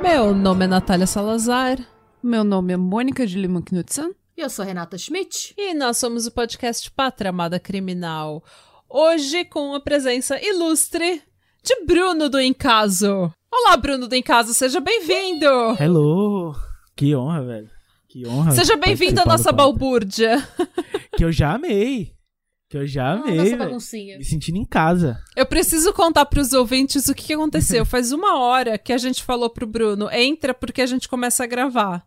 Meu nome é Natália Salazar Meu nome é Mônica de Lima Knudsen. Eu sou Renata Schmidt. e nós somos o podcast Pátria Amada Criminal. Hoje com a presença ilustre de Bruno do Encaso. Olá, Bruno do Encaso, seja bem-vindo! Hello! Que honra, velho. Que honra. Seja bem-vindo à nossa balbúrdia. Que eu já amei. Que eu já Ah, amei. nossa velho. baguncinha. Me sentindo em casa. Eu preciso contar pros ouvintes o que que aconteceu. Faz uma hora que a gente falou pro Bruno, entra porque a gente começa a gravar.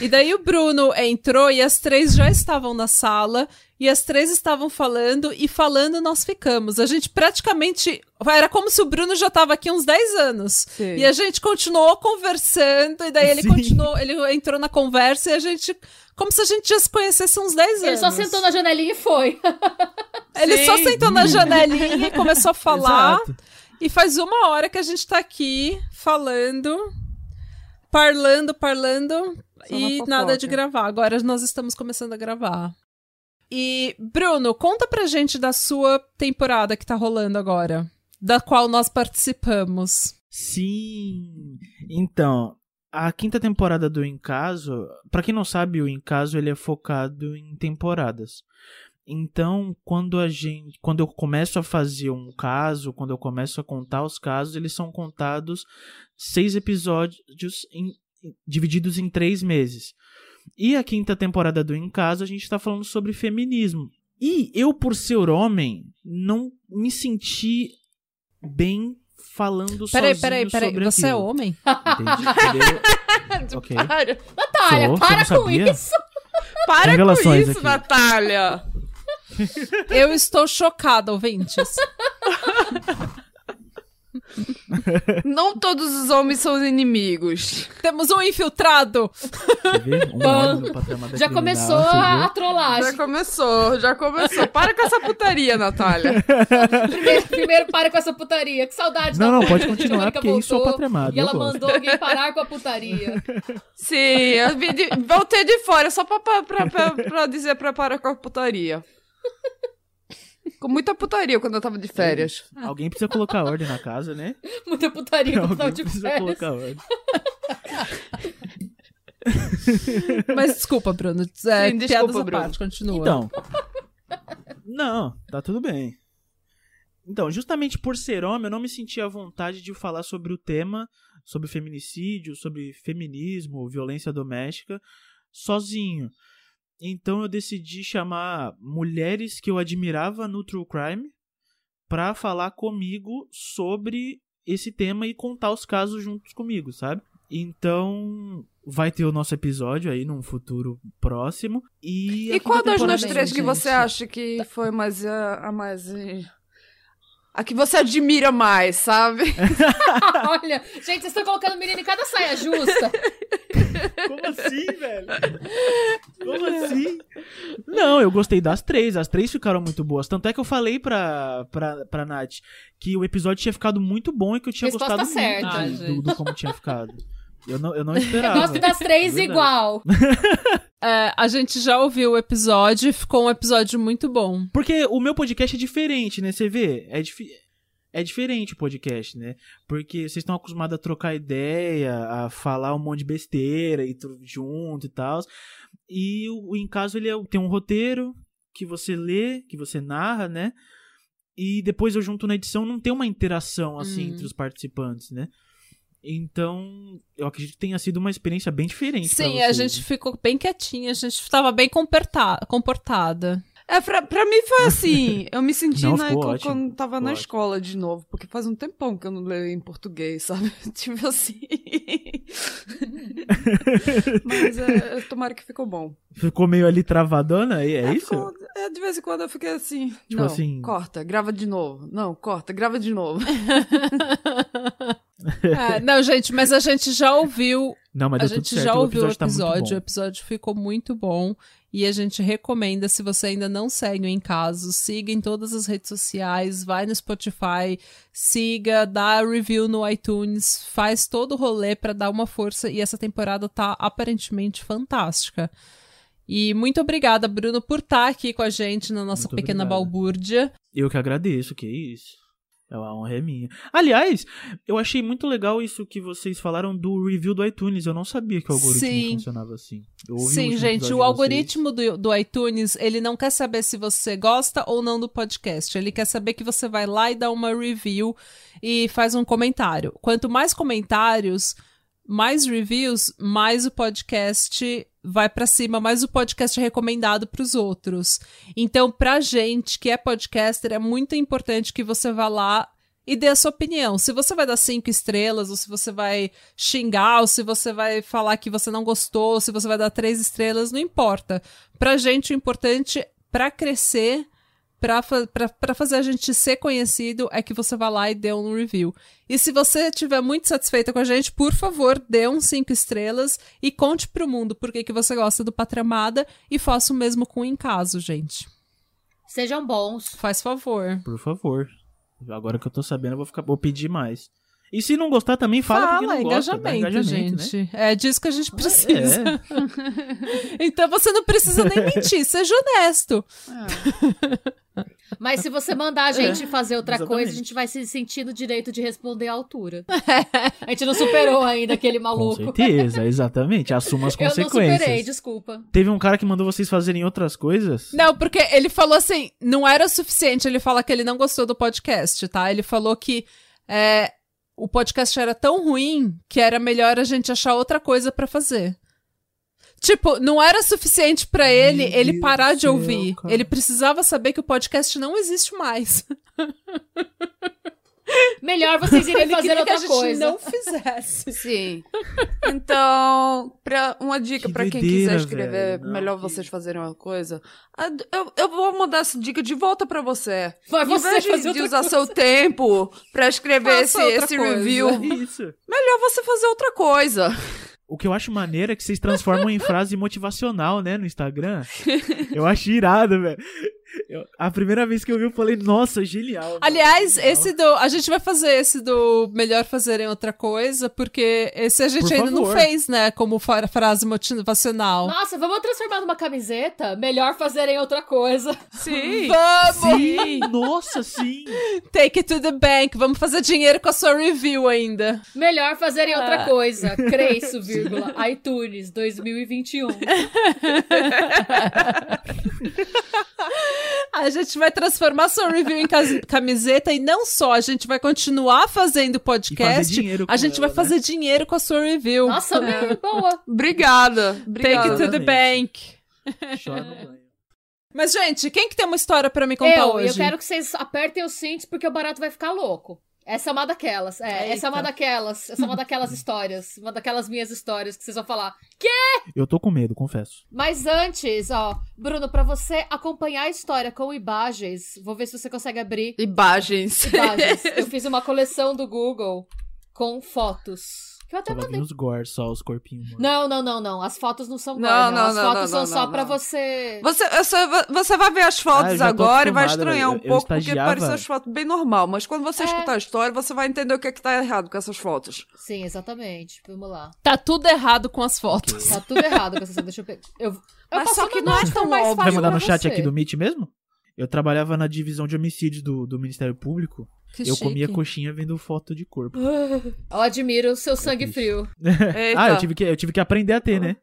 E daí o Bruno entrou e as três já estavam na sala e as três estavam falando e falando nós ficamos. A gente praticamente era como se o Bruno já tava aqui uns 10 anos. Sim. E a gente continuou conversando e daí ele Sim. continuou, ele entrou na conversa e a gente como se a gente já se conhecesse uns 10 anos. Ele só sentou na janelinha e foi. Ele Sim. só sentou na janelinha e começou a falar. Exato. E faz uma hora que a gente tá aqui falando, parlando, parlando Só e nada de gravar. Agora nós estamos começando a gravar. E, Bruno, conta pra gente da sua temporada que tá rolando agora, da qual nós participamos. Sim. Então, a quinta temporada do Encaso, pra quem não sabe, o Encaso ele é focado em temporadas. Então, quando a gente, quando eu começo a fazer um caso, quando eu começo a contar os casos, eles são contados seis episódios em- divididos em três meses. E a quinta temporada do Em Casa, a gente tá falando sobre feminismo. E eu, por ser homem, não me senti bem falando Peraí, sozinho peraí, peraí. sobre Você é aquilo. homem? Entende? Entendeu? ok. Para, Natália, Sou, para com sabia? isso. para com isso, aqui. Natália! Eu estou chocada, ouvintes. Não todos os homens são inimigos. Temos um infiltrado. Um Já começou a, trollagem. Já começou, já começou. Para com essa putaria, Natália. Primeiro, primeiro para com essa putaria. Que saudade Não, da não, pode continuar, porque isso é o voltou patramado, E ela gosto. mandou alguém parar com a putaria. Sim, eu de- voltei de fora só pra, pra, pra- pra dizer pra parar com a putaria. Com muita putaria quando eu tava de férias. Alguém precisa colocar ordem na casa, né? Muita putaria no final Alguém de precisa férias. colocar ordem. Mas desculpa, Bruno. É, Sim, desculpa, Bruno. parte, continua. Então. Não, tá tudo bem. Então, justamente por ser homem, eu não me senti à vontade de falar sobre o tema, sobre feminicídio, sobre feminismo, violência doméstica, sozinho. Então eu decidi chamar mulheres que eu admirava no True Crime pra falar comigo sobre esse tema e contar os casos juntos comigo, sabe? Então, vai ter o nosso episódio aí num futuro próximo. E, E qual das duas é três isso, que você acha que foi mais a, a mais. eh, A que você admira mais, sabe? Olha, gente, vocês estão colocando menino em cada saia justa. Como assim, velho? Como assim? Não, eu gostei das três. As três ficaram muito boas. Tanto é que eu falei pra, pra, pra Nath que o episódio tinha ficado muito bom e que eu tinha Resposta gostado certa. muito Ah, do, do como tinha ficado. Eu não, eu não Eu esperava. gosto das três Verdade. igual. É, a gente já ouviu o episódio e ficou um episódio muito bom. Porque o meu podcast é diferente, né? Você vê? É, difi- é diferente o podcast, né? Porque vocês estão acostumados a trocar ideia, a falar um monte de besteira e tudo junto e tal. E o, o Em Caso, ele é- tem um roteiro que você lê, que você narra, né? E depois eu junto na edição, não tem uma interação, assim, Hum. entre os participantes, né? Então, eu acredito que tenha sido uma experiência bem diferente Sim, a gente né? ficou bem quietinha, a gente tava bem comporta- comportada. É, pra, pra mim foi assim. Eu me senti Não, na, quando, ótimo. quando tava Ficou na ótimo. escola de novo, porque faz um tempão que eu não leio em português, sabe? tipo assim. Mas é, tomara que ficou bom. Ficou meio ali travadona, é, é isso? ficou- é, de vez em quando eu fiquei assim. Tipo não, assim- Corta, grava de novo. Não, corta, grava de novo. É, não, gente, mas a gente já ouviu Não, mas a gente certo. já o ouviu o episódio tá o episódio ficou muito bom. E a gente recomenda, se você ainda não segue o Em Caso, siga em todas as redes sociais, vai no Spotify, siga, dá review no iTunes, faz todo o rolê pra dar uma força. E essa temporada tá aparentemente fantástica. E muito obrigada, Bruno, por estar aqui com a gente na nossa Muito pequena obrigado. balbúrdia. Eu que agradeço, que isso. É uma honra é minha. Aliás, eu achei muito legal isso que vocês falaram do review do iTunes. Eu não sabia que o algoritmo Sim. funcionava assim. Sim, gente, o algoritmo do, do iTunes, ele não quer saber se você gosta ou não do podcast. Ele quer saber que você vai lá e dá uma review e faz um comentário. Quanto mais comentários, mais reviews, mais o podcast vai pra cima, mais o podcast é recomendado pros outros. Então, pra gente que é podcaster, é muito importante que você vá lá e dê a sua opinião. Se você vai dar cinco estrelas, ou se você vai xingar, ou se você vai falar que você não gostou, ou se você vai dar três estrelas, não importa. Pra gente, o importante pra crescer, pra, pra, pra fazer a gente ser conhecido, é que você vá lá e dê um review. E se você estiver muito satisfeita com a gente, por favor, dê um cinco estrelas e conte pro mundo por que que você gosta do Patramada e faça o mesmo com o Em Caso, gente. Sejam bons. Faz favor. Por favor. Agora que eu tô sabendo, eu vou, ficar, vou pedir mais. E se não gostar também, fala, porque não gosta. dá engajamento, engajamento, gente. Né? É disso que a gente precisa. É. Então você não precisa nem mentir, seja honesto. Mas se você mandar a gente fazer outra exatamente. coisa, a gente vai se sentir no direito de responder à altura. a gente não superou ainda aquele Com maluco. certeza, exatamente. Assuma as Eu não consequências. superei, desculpa. Teve um cara que mandou vocês fazerem outras coisas? Não, porque ele falou assim, não era suficiente ele falar que ele não gostou do podcast, tá? Ele falou que é, o podcast era tão ruim que era melhor a gente achar outra coisa pra fazer. Tipo, não era suficiente pra ele Meu ele parar de ouvir. cara. Ele precisava saber que o podcast não existe mais. Melhor vocês irem fazer queria que a outra gente coisa. não fizesse. Sim. Então, pra, uma dica Que pra quem quiser escrever. Não, melhor que- vocês fazerem uma coisa. Eu, eu vou mandar essa dica de volta pra você. Vai Em você vez de, fazer de outra usar coisa. seu tempo pra escrever Faça esse, outra esse coisa. review, Isso. melhor você fazer outra coisa. O que eu acho maneiro é que vocês transformam em frase motivacional, né, no Instagram. Eu acho irado, velho. Eu- A primeira vez que eu vi, eu falei, nossa, genial. velho. Aliás, Genial. esse do. A gente vai fazer esse do melhor fazerem outra coisa, porque esse a gente Por ainda não fez, né? Como frase motivacional. Nossa, vamos transformar numa camiseta? Melhor fazerem outra coisa. Sim. Vamos! Sim, nossa, sim. Take it to the bank. Vamos fazer dinheiro com a sua review ainda. Melhor fazerem Ah. outra coisa. Cresço, vírgula. iTunes 2021. A gente vai transformar sua review em camiseta e não só, a gente vai continuar fazendo E fazer podcast. A gente vai ela, né? fazer dinheiro com a sua review. Nossa, bem, boa. Obrigada. Take it to the bank. Chora no banho. Mas, gente, quem que tem uma história pra me contar Eu, hoje? eu quero que vocês apertem os cintos porque o barato vai ficar louco. Essa é uma daquelas. É, essa é uma Eita. daquelas. Essa é uma daquelas histórias. Uma daquelas minhas histórias que vocês vão falar. Eu tô com medo, confesso. Mas antes, ó, Bruno, pra você acompanhar a história com imagens, vou ver se você consegue abrir Imagens. imagens. eu fiz uma coleção do Google com fotos. Que eu até Tava mandei. os gore, só os corpinhos. mortos. Não, não, não, não. As fotos não são Não, gore, não, As não, fotos não, são não, só não, pra não. você. Você, você, você vai ver as Ah, fotos tô agora e vai estranhar um eu- eu pouco, porque parecem as fotos bem normal. Mas quando você É. escutar a história, você vai entender o que é que tá errado com essas fotos. Sim, exatamente. Vamos lá. Tá tudo errado com as fotos. Tá tudo errado com essa. Deixa eu pegar. Eu, eu Mas só que não é acho que tão mais óbvio. Vai mandar no chat você. aqui do Meet mesmo? Eu trabalhava na divisão de homicídios do, do Ministério Público. Que eu chique. comia coxinha vendo foto de corpo. Eu admiro o seu sangue frio. Eita. ah, eu tive, que, eu tive que aprender a ter, né?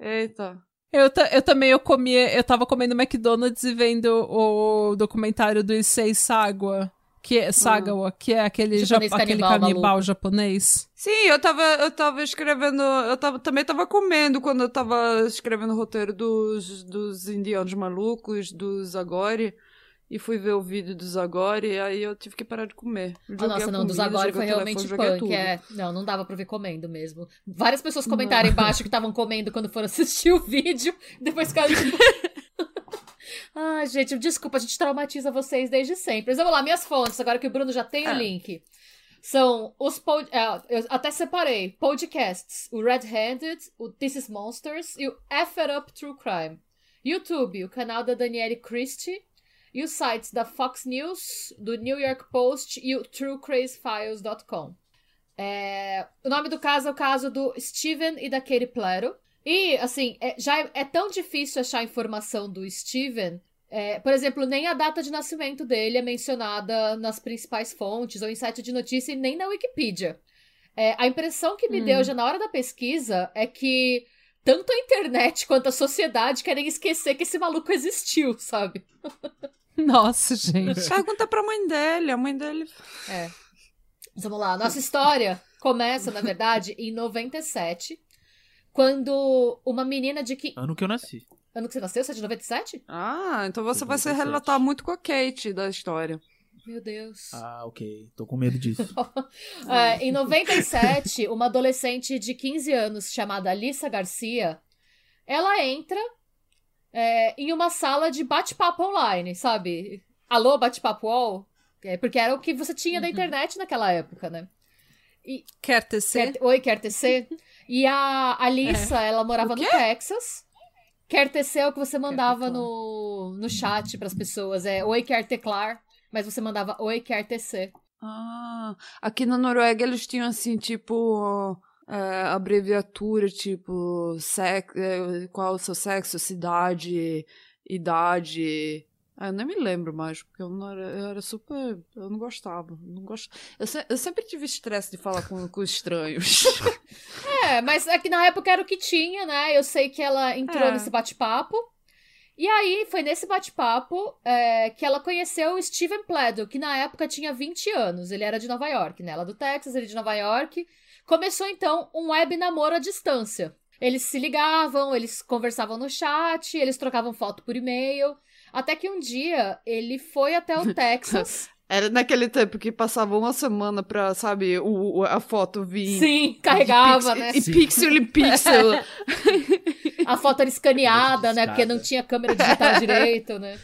Eita. Eu, ta- eu também eu comia, eu tava comendo McDonald's e vendo o documentário do Issei Sagawa, que é, Sagawa, que é aquele, ja- Japonês aquele canibal canibal japonês. Sim, eu tava, eu tava escrevendo. Eu tava, também tava comendo quando eu tava escrevendo o roteiro dos, dos indianos malucos, dos Agori. E fui ver o vídeo dos Agori, e aí eu tive que parar de comer. Ah, Joguei nossa, não, dos comida, joguei foi realmente telefone, punk. É, não, não dava pra ver comendo mesmo. Várias pessoas comentaram embaixo que estavam comendo quando foram assistir o vídeo. Depois ficaram tipo. Ai, gente, desculpa, a gente traumatiza vocês desde sempre. Mas vamos lá, minhas fontes, agora que o Bruno já tem o É. link. São os pod... é, eu até separei podcasts, o Red Handed, o This is Monsters e o F It Up True Crime. YouTube, o canal da Danielle Christie. E os sites da Fox News, do New York Post e o TrueCrazyFiles.com. É, o nome do caso é o caso do Steven e da Katie Plato. E, assim, é, já é, é, tão difícil achar informação do Steven. É, por exemplo, nem a data de nascimento dele é mencionada nas principais fontes ou em site de notícia e nem na Wikipedia. É, a impressão que me hum. deu já na hora da pesquisa é que tanto a internet quanto a sociedade querem esquecer que esse maluco existiu, sabe? Nossa, gente. Pergunta pra mãe dele, a mãe dele. É. Vamos lá, nossa história começa, na verdade, em 97, quando uma menina de que. Ano que eu nasci. Ano que você nasceu? Você é de 97? Ah, então você vai se relatar muito com a Kate da história. Meu Deus. Ah, ok. Tô com medo disso. é, em 97, uma adolescente de 15 anos chamada Alissa Garcia, ela entra é, em uma sala de bate-papo online, sabe? Alô, bate-papo all? É, porque era o que você tinha uhum. da internet naquela época, né? E, quer tecer? Quer, oi, quer tecer? E a Alissa, é. ela morava no Texas. Quer tecer é o que você mandava no, no chat para as pessoas. É oi, quer teclar. Mas você mandava oi, quer tecer. Ah, aqui na Noruega eles tinham assim, tipo, é, abreviatura, tipo, sex, é, qual o seu sexo, cidade, idade. Ah, eu nem me lembro mais, porque eu, não era, eu era super. Eu não gostava. Não gost... eu, se, eu sempre tive estresse de falar com, com estranhos. é, mas é que na época era o que tinha, né? Eu sei que ela entrou é. nesse bate-papo. E aí, foi nesse bate-papo é, que ela conheceu o Steven Pledel, que na época tinha 20 anos. Ele era de Nova York, né? Ela do Texas, ele de Nova York. Começou, então, um web namoro à distância. Eles se ligavam, eles conversavam no chat, eles trocavam foto por e-mail. Até que um dia ele foi até o Texas. Era naquele tempo que passava uma semana pra, sabe, o, a foto vir. Sim, carregava, né? E pixel em pixel. a foto era escaneada, né? Porque não tinha câmera digital direito, né?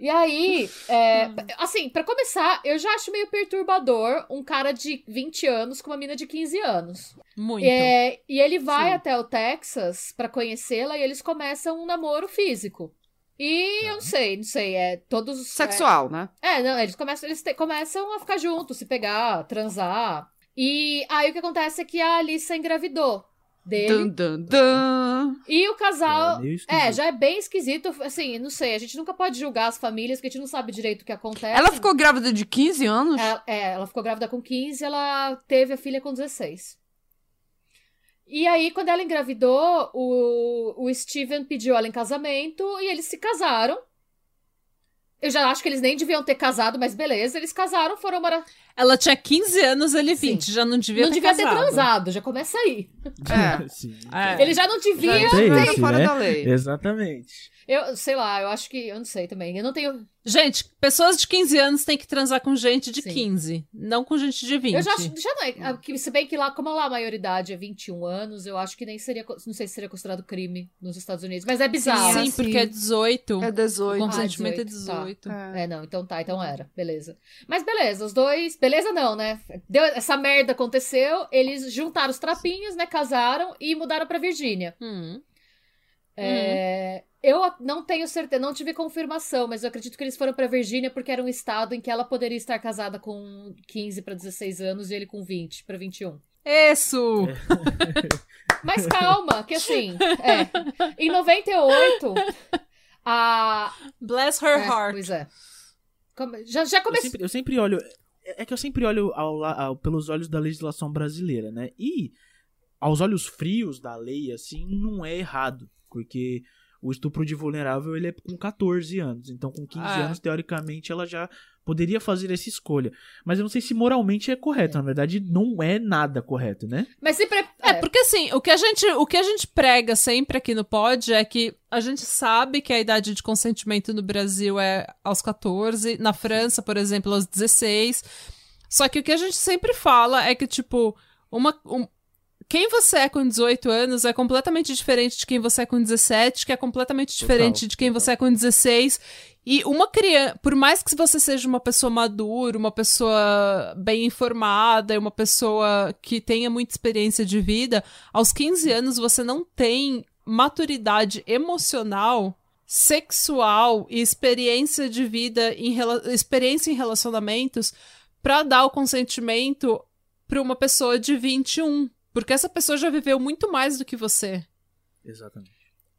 E aí, é, assim, para começar, eu já acho meio perturbador um cara de 20 anos com uma mina de 15 anos. Muito. É, e ele vai Sim. até o Texas para conhecê-la e eles começam um namoro físico. E eu não sei, não sei, é todos. Sexual, é, né? É, não, eles começam, eles te, começam a ficar juntos, se pegar, transar. E aí o que acontece é que a Alissa engravidou dele. Dun, dun, dun. E o casal. É, é, já é bem esquisito. Assim, não sei, a gente nunca pode julgar as famílias, porque a gente não sabe direito o que acontece. Ela ficou grávida de 15 anos? É, é ela ficou grávida com 15 ela teve a filha com 16. E aí, quando ela engravidou, o, o Steven pediu ela em casamento e eles se casaram. Eu já acho que eles nem deviam ter casado, mas beleza, eles casaram, foram morar. Ela tinha 15 anos, ele 20, Sim. já não devia não ter devia casado. ter transado, já começa aí. É. Sim. é. Ele já não devia já ter. Esse, fora né? da lei. Exatamente. Eu sei lá, eu acho que. Eu não sei também. Eu não tenho. Gente, pessoas de 15 anos têm que transar com gente de Sim. 15, não com gente de 20. Eu já, já não é. Se bem que lá, como lá a maioridade é 21 anos, eu acho que nem seria. Não sei se seria considerado crime nos Estados Unidos. Mas é bizarro. Sim, porque é 18. É 18. O consentimento ah, 18, é 18. Tá. É. é, não, então tá, então era. Beleza. Mas beleza, os dois. Beleza, não, né? Deu, essa merda aconteceu, eles juntaram os trapinhos, né? Casaram e mudaram pra Virgínia. Hum. É, hum. Eu não tenho certeza, não tive confirmação, mas eu acredito que eles foram para Virgínia porque era um estado em que ela poderia estar casada com 15 para 16 anos e ele com 20 para 21. Isso! mas calma, que assim, é, em 98, a. Bless her é, heart. Pois é. Já, já comecei. Eu sempre, eu sempre olho. É que eu sempre olho ao, ao, pelos olhos da legislação brasileira, né? E aos olhos frios da lei, assim, não é errado. Porque o estupro de vulnerável ele é com 14 anos. Então, com 15 ah. anos, teoricamente, ela já poderia fazer essa escolha. Mas eu não sei se moralmente é correto. É. Na verdade, não é nada correto, né? Mas se pre... É, porque assim, o que, a gente, o que a gente prega sempre aqui no pod é que a gente sabe que a idade de consentimento no Brasil é aos 14, na França, por exemplo, aos 16. Só que o que a gente sempre fala é que, tipo, uma, um, quem você é com 18 anos é completamente diferente de quem você é com 17, que é completamente diferente total, de quem total. você é com 16. E uma criança, por mais que você seja uma pessoa madura, uma pessoa bem informada, uma pessoa que tenha muita experiência de vida, aos 15 anos você não tem maturidade emocional sexual e experiência de vida, em experiência em relacionamentos, pra dar o consentimento pra uma pessoa de 21. Porque essa pessoa já viveu muito mais do que você. Exatamente.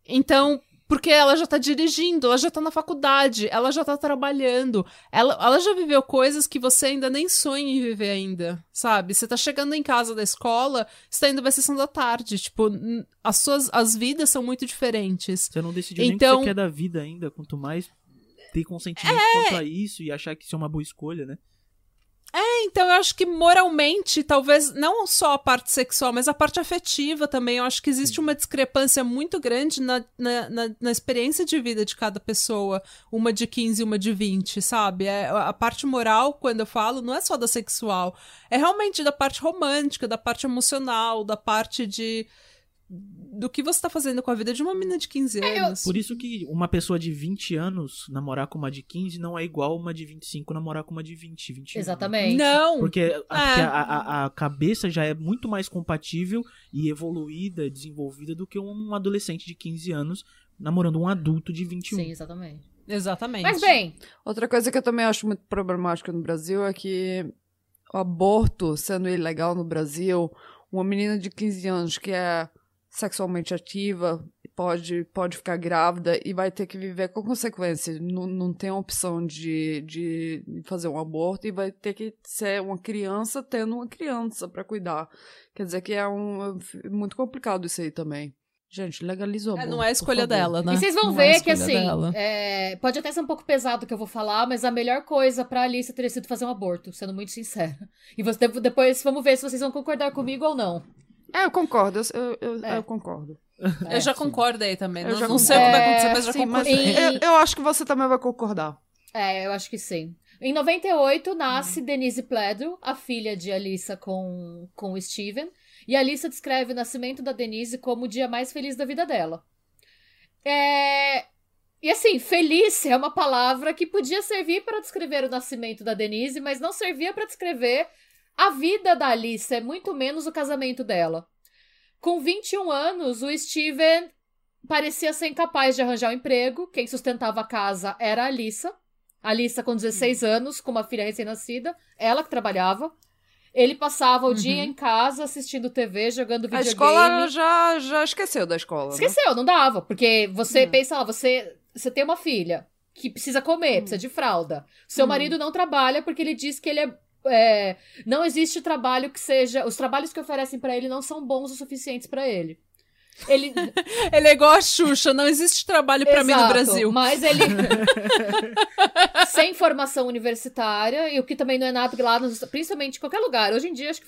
Então, porque ela já tá dirigindo, ela já tá na faculdade, ela já tá trabalhando, ela, ela já viveu coisas que você ainda nem sonha em viver ainda, sabe? Você tá chegando em casa da escola, você tá indo pra sessão da tarde, tipo, as suas as vidas são muito diferentes. Você não decidiu nem o Então- que você quer da vida ainda, quanto mais ter consentimento É. quanto a isso e achar que isso é uma boa escolha, né? Então, eu acho que moralmente, talvez não só a parte sexual, mas a parte afetiva também. Eu acho que existe uma discrepância muito grande na, na, na, na experiência de vida de cada pessoa. Uma de 15 e uma de 20, sabe? É, a parte moral, quando eu falo, não é só da sexual. É realmente da parte romântica, da parte emocional, da parte de. Do que você tá fazendo com a vida de uma menina de 15 É, anos. Por isso que uma pessoa de 20 anos namorar com uma de 15 não é igual uma de 25 namorar com uma de 20, 21. Exatamente. Não! Porque a, É. porque a, a- a cabeça já é muito mais compatível e evoluída, desenvolvida do que um adolescente de 15 anos namorando um adulto de 21. Sim, exatamente. Exatamente. Mas bem, Outra coisa que eu também acho muito problemática no Brasil é que o aborto sendo ilegal no Brasil, uma menina de 15 anos que é sexualmente ativa pode, pode ficar grávida e vai ter que viver com consequências. Não, não tem a opção de, de fazer um aborto e vai ter que ser uma criança tendo uma criança para cuidar. Quer dizer que é um, é muito complicado isso aí também. Gente, legaliza o É, não é a escolha dela, né? E vocês vão Não é ver que, escolha assim, é, pode até ser um pouco pesado o que eu vou falar, mas a melhor coisa pra Alice teria sido fazer um aborto, sendo muito sincera. E você, depois vamos ver se vocês vão concordar comigo ou não. É, eu concordo, eu, eu, É. eu concordo. Eu já sim. concordo aí também. Eu Não, já não sei o que concordo. vai acontecer, mas já Sim, mas concordo. E- eu, eu acho que você também vai concordar. É, eu acho que sim. Em 98, nasce Denise Pledro, a filha de Alissa com, com o Steven. E a Alissa descreve o nascimento da Denise como o dia mais feliz da vida dela. É... E assim, feliz é uma palavra que podia servir para descrever o nascimento da Denise, mas não servia para descrever a vida da Alissa, é muito menos o casamento dela. Com 21 anos, o Steven parecia ser incapaz de arranjar um emprego. Quem sustentava a casa era a Alissa. A Alissa com 16 anos, com uma filha recém-nascida, ela que trabalhava. Ele passava o dia em casa assistindo TV, jogando A videogame. escola já, já esqueceu da escola. né? Esqueceu, não dava. Porque você Hum. pensa lá, você, você tem uma filha que precisa comer, precisa de fralda. Seu Hum. marido não trabalha porque ele diz que ele é. É, não existe trabalho que seja. Os trabalhos que oferecem pra ele não são bons o suficientes pra ele. Ele, Ele é igual a Xuxa, não existe trabalho pra mim no Brasil. Mas ele. Sem formação universitária, e o que também não é nada lá, nos- principalmente em qualquer lugar. Hoje em dia, acho que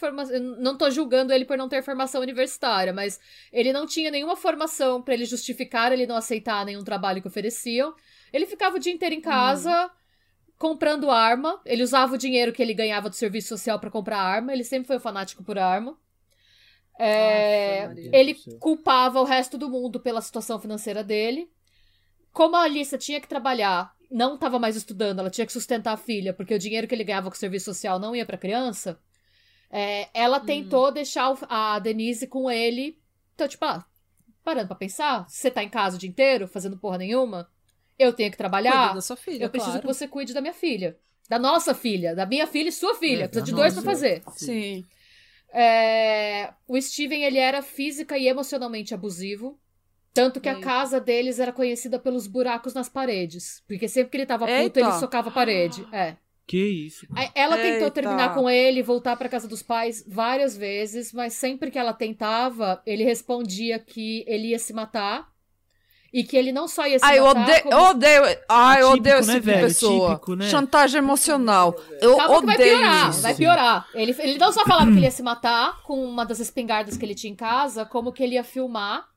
Não tô julgando ele por não ter formação universitária, mas ele não tinha nenhuma formação pra ele justificar ele não aceitar nenhum trabalho que ofereciam. Ele ficava o dia inteiro em casa. Comprando arma, ele usava o dinheiro que ele ganhava do serviço social pra comprar arma. Ele sempre foi um fanático por arma. É, Maria. ele culpava o resto do mundo pela situação financeira dele. Como a Alissa tinha que trabalhar, não estava mais estudando, ela tinha que sustentar a filha, porque o dinheiro que ele ganhava com o serviço social não ia pra criança. é, ela tentou deixar o- a Denise com ele. Então, tipo, ah, parando pra pensar, você tá em casa o dia inteiro, fazendo porra nenhuma, eu tenho que trabalhar. Cuida da sua filha, Eu preciso claro. que você cuide da minha filha. Da nossa filha, da minha filha e sua filha. É, Precisa de dois pra nossa. fazer. Sim. É, O Steven, ele era física e emocionalmente abusivo. Tanto que a Eita. casa deles era conhecida pelos buracos nas paredes. Porque sempre que ele tava puto, Eita. ele socava a parede. É. Que isso? Ela tentou Eita. terminar com ele, voltar pra casa dos pais várias vezes, mas sempre que ela tentava, ele respondia que ele ia se matar. E que ele não só ia se Ai, eu matar, odeio, como... eu odeio, ai, eu Típico, odeio esse né, tipo de velho? pessoa. Típico, né? Chantagem emocional. Eu Calma que vai odeio piorar, isso. vai piorar. Ele, ele não só falava que ele ia se matar com uma das espingardas que ele tinha em casa, como que ele ia filmar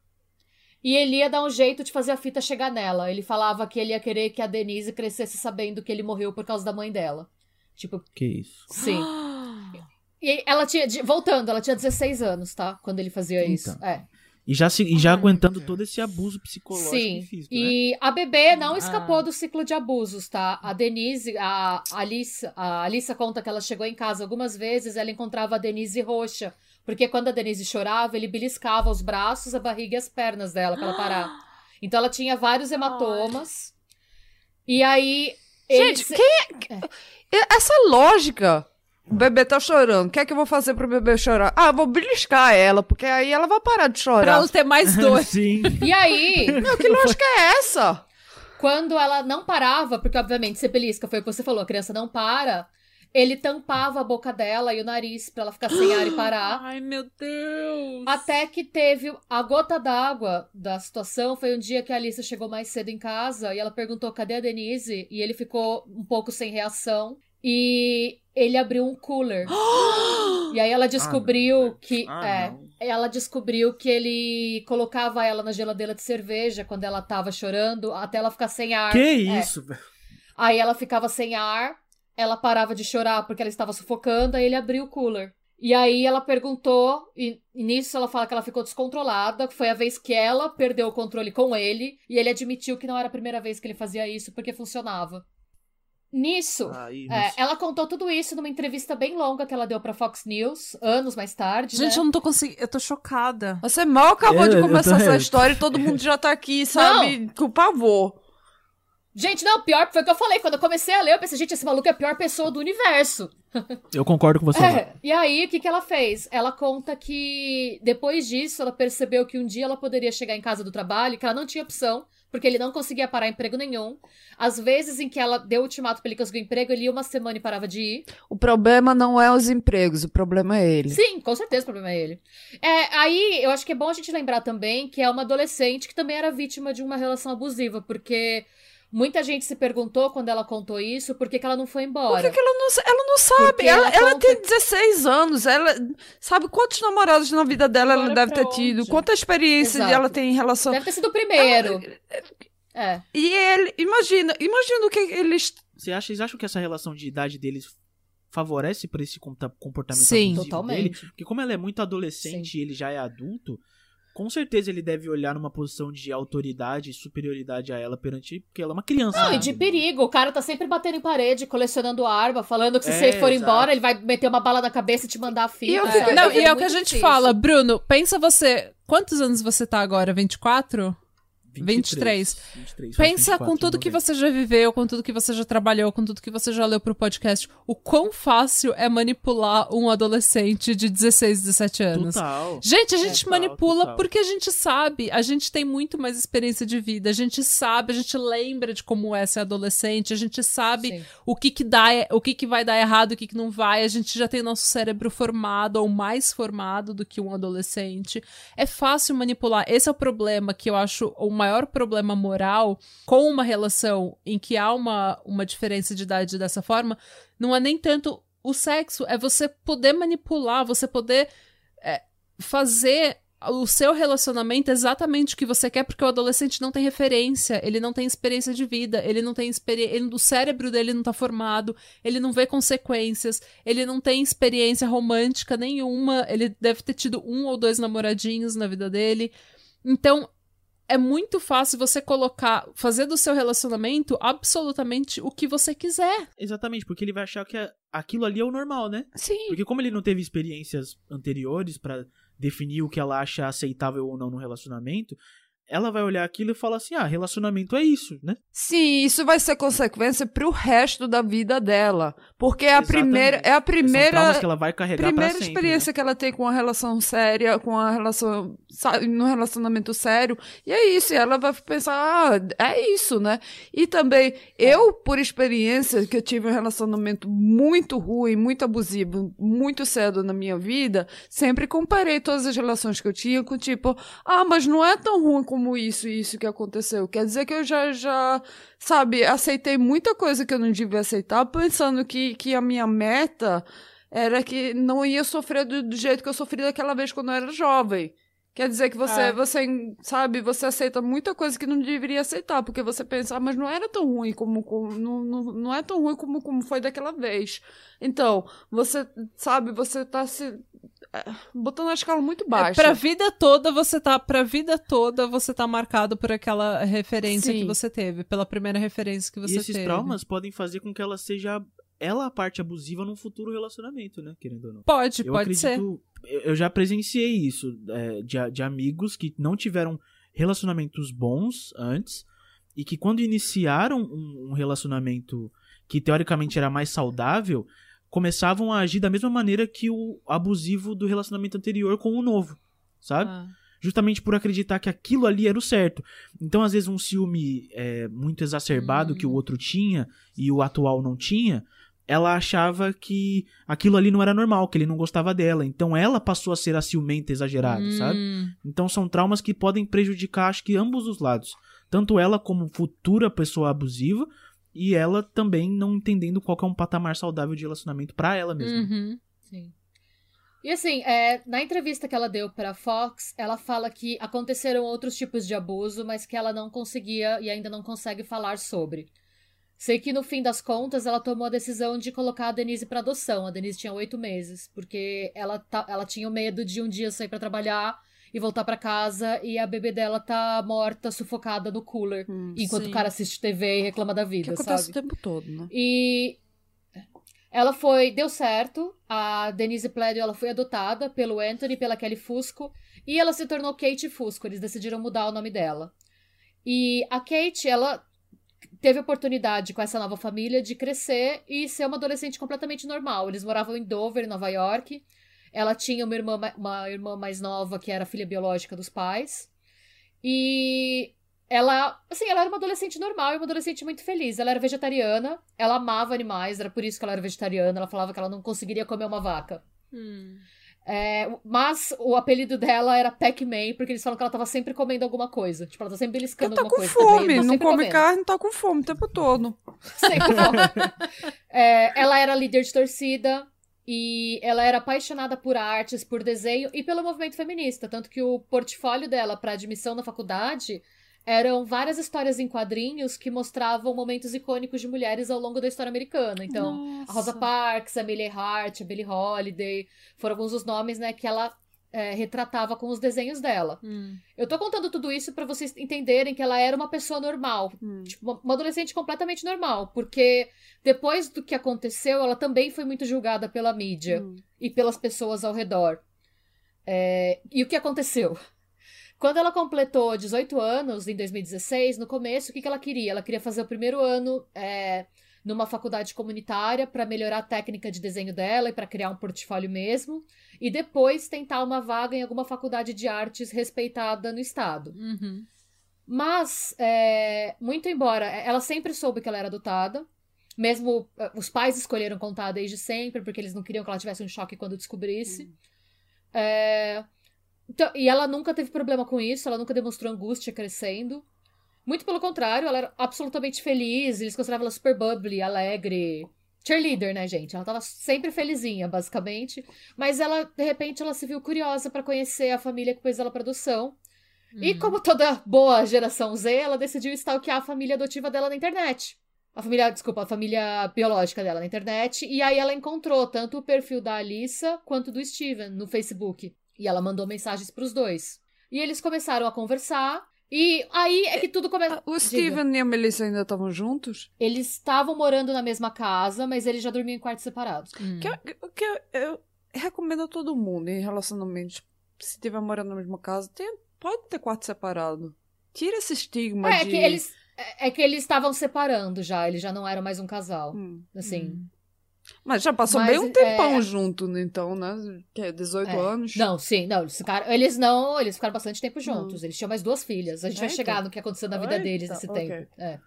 e ele ia dar um jeito de fazer a fita chegar nela. Ele falava que ele ia querer que a Denise crescesse sabendo que ele morreu por causa da mãe dela. Tipo, Que isso? sim. E ela tinha. Voltando, ela tinha 16 anos, tá? Quando ele fazia isso. Então. É. E já, se, e já aguentando todo esse abuso psicológico Sim. e físico, né? E a bebê não Ah. escapou do ciclo de abusos, tá? A Denise, a Alissa, a Alissa conta que ela chegou em casa algumas vezes, ela encontrava a Denise roxa. Porque quando a Denise chorava, ele beliscava os braços, a barriga e as pernas dela pra ela parar. Então ela tinha vários hematomas. E aí. Gente, eles- quem é... Essa lógica. O bebê tá chorando. O que é que eu vou fazer pro bebê chorar? Ah, eu vou beliscar ela, porque aí ela vai parar de Pra chorar. ela ter mais dor. Sim. E aí, Meu, que lógica é essa? quando ela não parava, porque obviamente você belisca, foi o que você falou, a criança não para, ele tampava a boca dela e o nariz pra ela ficar sem ar e parar. Ai, meu Deus. Até que teve a gota d'água da situação. Foi um dia que a Alissa chegou mais cedo em casa e ela perguntou cadê a Denise? E ele ficou um pouco sem reação. E ele abriu um cooler. e aí ela descobriu que. Ah, é, não. ela descobriu que ele colocava ela na geladeira de cerveja quando ela tava chorando, até ela ficar sem ar. Que É. isso, velho? Aí ela ficava sem ar, ela parava de chorar porque ela estava sufocando, aí ele abriu o cooler. E aí ela perguntou, e, e nisso ela fala que ela ficou descontrolada, foi a vez que ela perdeu o controle com ele, e ele admitiu que não era a primeira vez que ele fazia isso, porque funcionava. Nisso, Aí, é, mas- ela contou tudo isso numa entrevista bem longa que ela deu pra Fox News, anos mais tarde. Gente, né? eu não tô conseguindo. Eu tô chocada. Você mal acabou Eu- de começar essa história e todo mundo já tá aqui, sabe? Com pavor. Gente, não, pior foi o que eu falei. Quando eu comecei a ler, eu pensei, gente, esse maluco é a pior pessoa do universo. Eu concordo com você. É, e aí, o que, que ela fez? Ela conta que depois disso, ela percebeu que um dia ela poderia chegar em casa do trabalho, que ela não tinha opção, porque ele não conseguia parar emprego nenhum. Às vezes em que ela deu ultimato pra ele conseguir emprego, ele ia uma semana e parava de ir. O problema não é os empregos, o problema é ele. Sim, com certeza o problema é ele. É, aí, eu acho que é bom a gente lembrar também que é uma adolescente que também era vítima de uma relação abusiva, porque muita gente se perguntou quando ela contou isso, por que, que ela não foi Por embora. que, que ela não, ela não sabe? Porque Ela, ela ela conta- tem 16 anos. Ela sabe quantos namorados na vida dela ela Agora deve ter tido? onde? Quanta experiência Exato. ela tem em relação. Deve ter sido o primeiro. É. E ele, imagina, imagina o que eles. Você acha, vocês acham que essa relação de idade deles favorece pra esse comportamento Sim. Totalmente. dele? Porque como ela é muito adolescente e ele já é adulto, com certeza ele deve olhar numa posição de autoridade e superioridade a ela perante... Porque ela é uma criança. Não, né? e de perigo. O cara tá sempre batendo em parede, colecionando arma, falando que se É, você for exato. embora, ele vai meter uma bala na cabeça e te mandar a fita. E eu sabe? fico- Não, e é o que a gente difícil. fala, Bruno, pensa você. Quantos anos você tá agora? 24? 23. 23 Pensa 24 com tudo que você já viveu, com tudo que você já trabalhou, com tudo que você já leu pro podcast. O quão fácil é manipular um adolescente de 16, 17 anos. Total. Gente, a gente Total, manipula total. porque a gente sabe, a gente tem muito mais experiência de vida, a gente sabe, a gente lembra de como é ser adolescente, a gente sabe Sim. o que que dá, o que que vai dar errado, o que que não vai, a gente já tem nosso cérebro formado ou mais formado do que um adolescente. É fácil manipular. Esse é o problema que eu acho o maior problema moral com uma relação em que há uma, uma diferença de idade dessa forma, não é nem tanto o sexo, é você poder manipular, você poder é, fazer o seu relacionamento exatamente o que você quer, porque o adolescente não tem referência, ele não tem experiência de vida, ele não tem experiência, o cérebro dele não tá formado, ele não vê consequências, ele não tem experiência romântica nenhuma, ele deve ter tido um ou dois namoradinhos na vida dele. Então, é muito fácil você colocar, fazer do seu relacionamento absolutamente o que você quiser. Exatamente, porque ele vai achar que aquilo ali é o normal, né? Sim. Porque como ele não teve experiências anteriores pra definir o que ela acha aceitável ou não no relacionamento, ela vai olhar aquilo e falar assim: "Ah, relacionamento é isso", né? Sim, isso vai ser consequência pro resto da vida dela. Porque é a Exatamente. primeira. É a primeira. que ela vai carregar primeira sempre. experiência que ela tem com uma relação séria, com a relação, sabe, num relacionamento sério. E é isso, e ela vai pensar, ah, é isso, né? E também, eu, por experiência, que eu tive um relacionamento muito ruim, muito abusivo, muito cedo na minha vida, sempre comparei todas as relações que eu tinha com tipo, ah, mas não é tão ruim como isso e isso que aconteceu. Quer dizer que eu já, já, sabe, aceitei muita coisa que eu não devia aceitar, pensando que, que a minha meta era que não ia sofrer do, do jeito que eu sofri daquela vez quando eu era jovem. Quer dizer que você, É. você, sabe, você aceita muita coisa que não deveria aceitar, porque você pensa, ah, mas não era tão ruim como, como não, não, não é tão ruim como, como foi daquela vez. Então, você, sabe, você tá se botando a escala muito baixa. Pra vida toda você tá, pra vida toda você tá marcado por aquela referência Sim. que você teve, pela primeira referência que você e esses teve. traumas podem fazer com que ela seja ela a parte abusiva num futuro relacionamento, né? Querendo ou não. Pode, eu pode ser. acredito. Eu eu já presenciei isso é, de, de amigos que não tiveram relacionamentos bons antes e que quando iniciaram um, um relacionamento que teoricamente era mais saudável, começavam a agir da mesma maneira que o abusivo do relacionamento anterior com o novo, sabe? Ah. Justamente por acreditar que aquilo ali era o certo. Então, às vezes, um ciúme é, muito exacerbado que o outro tinha e o atual não tinha, ela achava que aquilo ali não era normal, que ele não gostava dela. Então, ela passou a ser a ciumenta exagerada, sabe? Hum. Então são traumas que podem prejudicar, acho que ambos os lados. Tanto ela como futura pessoa abusiva e ela também não entendendo qual é um patamar saudável de relacionamento pra ela mesma. Uhum. Sim. E assim, é, na entrevista que ela deu pra Fox, ela fala que aconteceram outros tipos de abuso, mas que ela não conseguia e ainda não consegue falar sobre. Sei que no fim das contas ela tomou a decisão de colocar a Denise pra adoção. A Denise tinha oito meses, porque ela, ela tinha o medo de um dia sair pra trabalhar e voltar pra casa e a bebê dela tá morta, sufocada no cooler, Hum, enquanto sim. o cara assiste TV e reclama da que vida, acontece sabe? o tempo todo, né? E ela foi, deu certo. A Denise Pledio, ela foi adotada pelo Anthony, pela Kelly Fusco, e ela se tornou Kate Fusco. Eles decidiram mudar o nome dela. E a Kate, ela teve oportunidade com essa nova família de crescer e ser uma adolescente completamente normal. Eles moravam em Dover, em Nova York. Ela tinha uma irmã, ma- uma irmã mais nova que era filha biológica dos pais. E ela, assim, ela era uma adolescente normal e uma adolescente muito feliz. Ela era vegetariana, ela amava animais, era por isso que ela era vegetariana. Ela falava que ela não conseguiria comer uma vaca. Hum. É, mas o apelido dela era Pac-Man, porque eles falam que ela tava sempre comendo alguma coisa. Tipo, ela tá sempre beliscando tá alguma com coisa. fome, tá não come comendo. carne, tá com fome o tempo todo. Sempre fome. É, ela era líder de torcida e ela era apaixonada por artes, por desenho e pelo movimento feminista. Tanto que o portfólio dela para admissão na faculdade eram várias histórias em quadrinhos que mostravam momentos icônicos de mulheres ao longo da história americana. Então, a Rosa Parks, a Millie Hart, a Billie Holiday, foram alguns dos nomes né, que ela é, retratava com os desenhos dela. Hum. Eu tô contando tudo isso pra vocês entenderem que ela era uma pessoa normal, Hum. tipo, uma- uma adolescente completamente normal, porque depois do que aconteceu, ela também foi muito julgada pela mídia Hum. e pelas pessoas ao redor. É, E o que aconteceu? Quando ela completou 18 anos, em 2016, no começo, o que que ela queria? Ela queria fazer o primeiro ano é, numa faculdade comunitária para melhorar a técnica de desenho dela e para criar um portfólio mesmo, e depois tentar uma vaga em alguma faculdade de artes respeitada no estado. Uhum. Mas, é, muito embora ela sempre soube que ela era adotada, mesmo eh, os pais escolheram contar desde sempre, porque eles não queriam que ela tivesse um choque quando descobrisse. É, então, e ela nunca teve problema com isso, ela nunca demonstrou angústia crescendo. Muito pelo contrário, ela era absolutamente feliz, eles consideravam ela super bubbly, alegre. Cheerleader, né, gente? Ela tava sempre felizinha, basicamente. Mas ela, de repente, ela se viu curiosa pra conhecer a família que pôs ela pra adoção. E Hum. como toda boa geração Z, ela decidiu stalkear a família adotiva dela na internet. A família, desculpa, a família biológica dela na internet. E aí ela encontrou tanto o perfil da Alissa quanto do Steven no Facebook. E ela mandou mensagens pros dois. E eles começaram a conversar. E aí é que tudo começa. O Steven e a Melissa ainda estavam juntos? Eles estavam morando na mesma casa, mas eles já dormiam em quartos separados. Hum. Que, eu- o que eu, eu recomendo a todo mundo em relacionamentos. Se estiver morando na mesma casa, tem- pode ter quarto separado. Tira esse estigma É de... que eles. É é que eles estavam separando já, eles já não eram mais um casal. Hum. Assim. Hum. Mas já passou Mas, bem um tempão é- junto, né, então, né? Que é 18 É. anos. Não, sim, não, eles ficaram, eles não, eles ficaram bastante tempo juntos. Eles tinham mais duas filhas. A gente vai Eita. chegar no que aconteceu na vida Eita, deles nesse ok. tempo. É.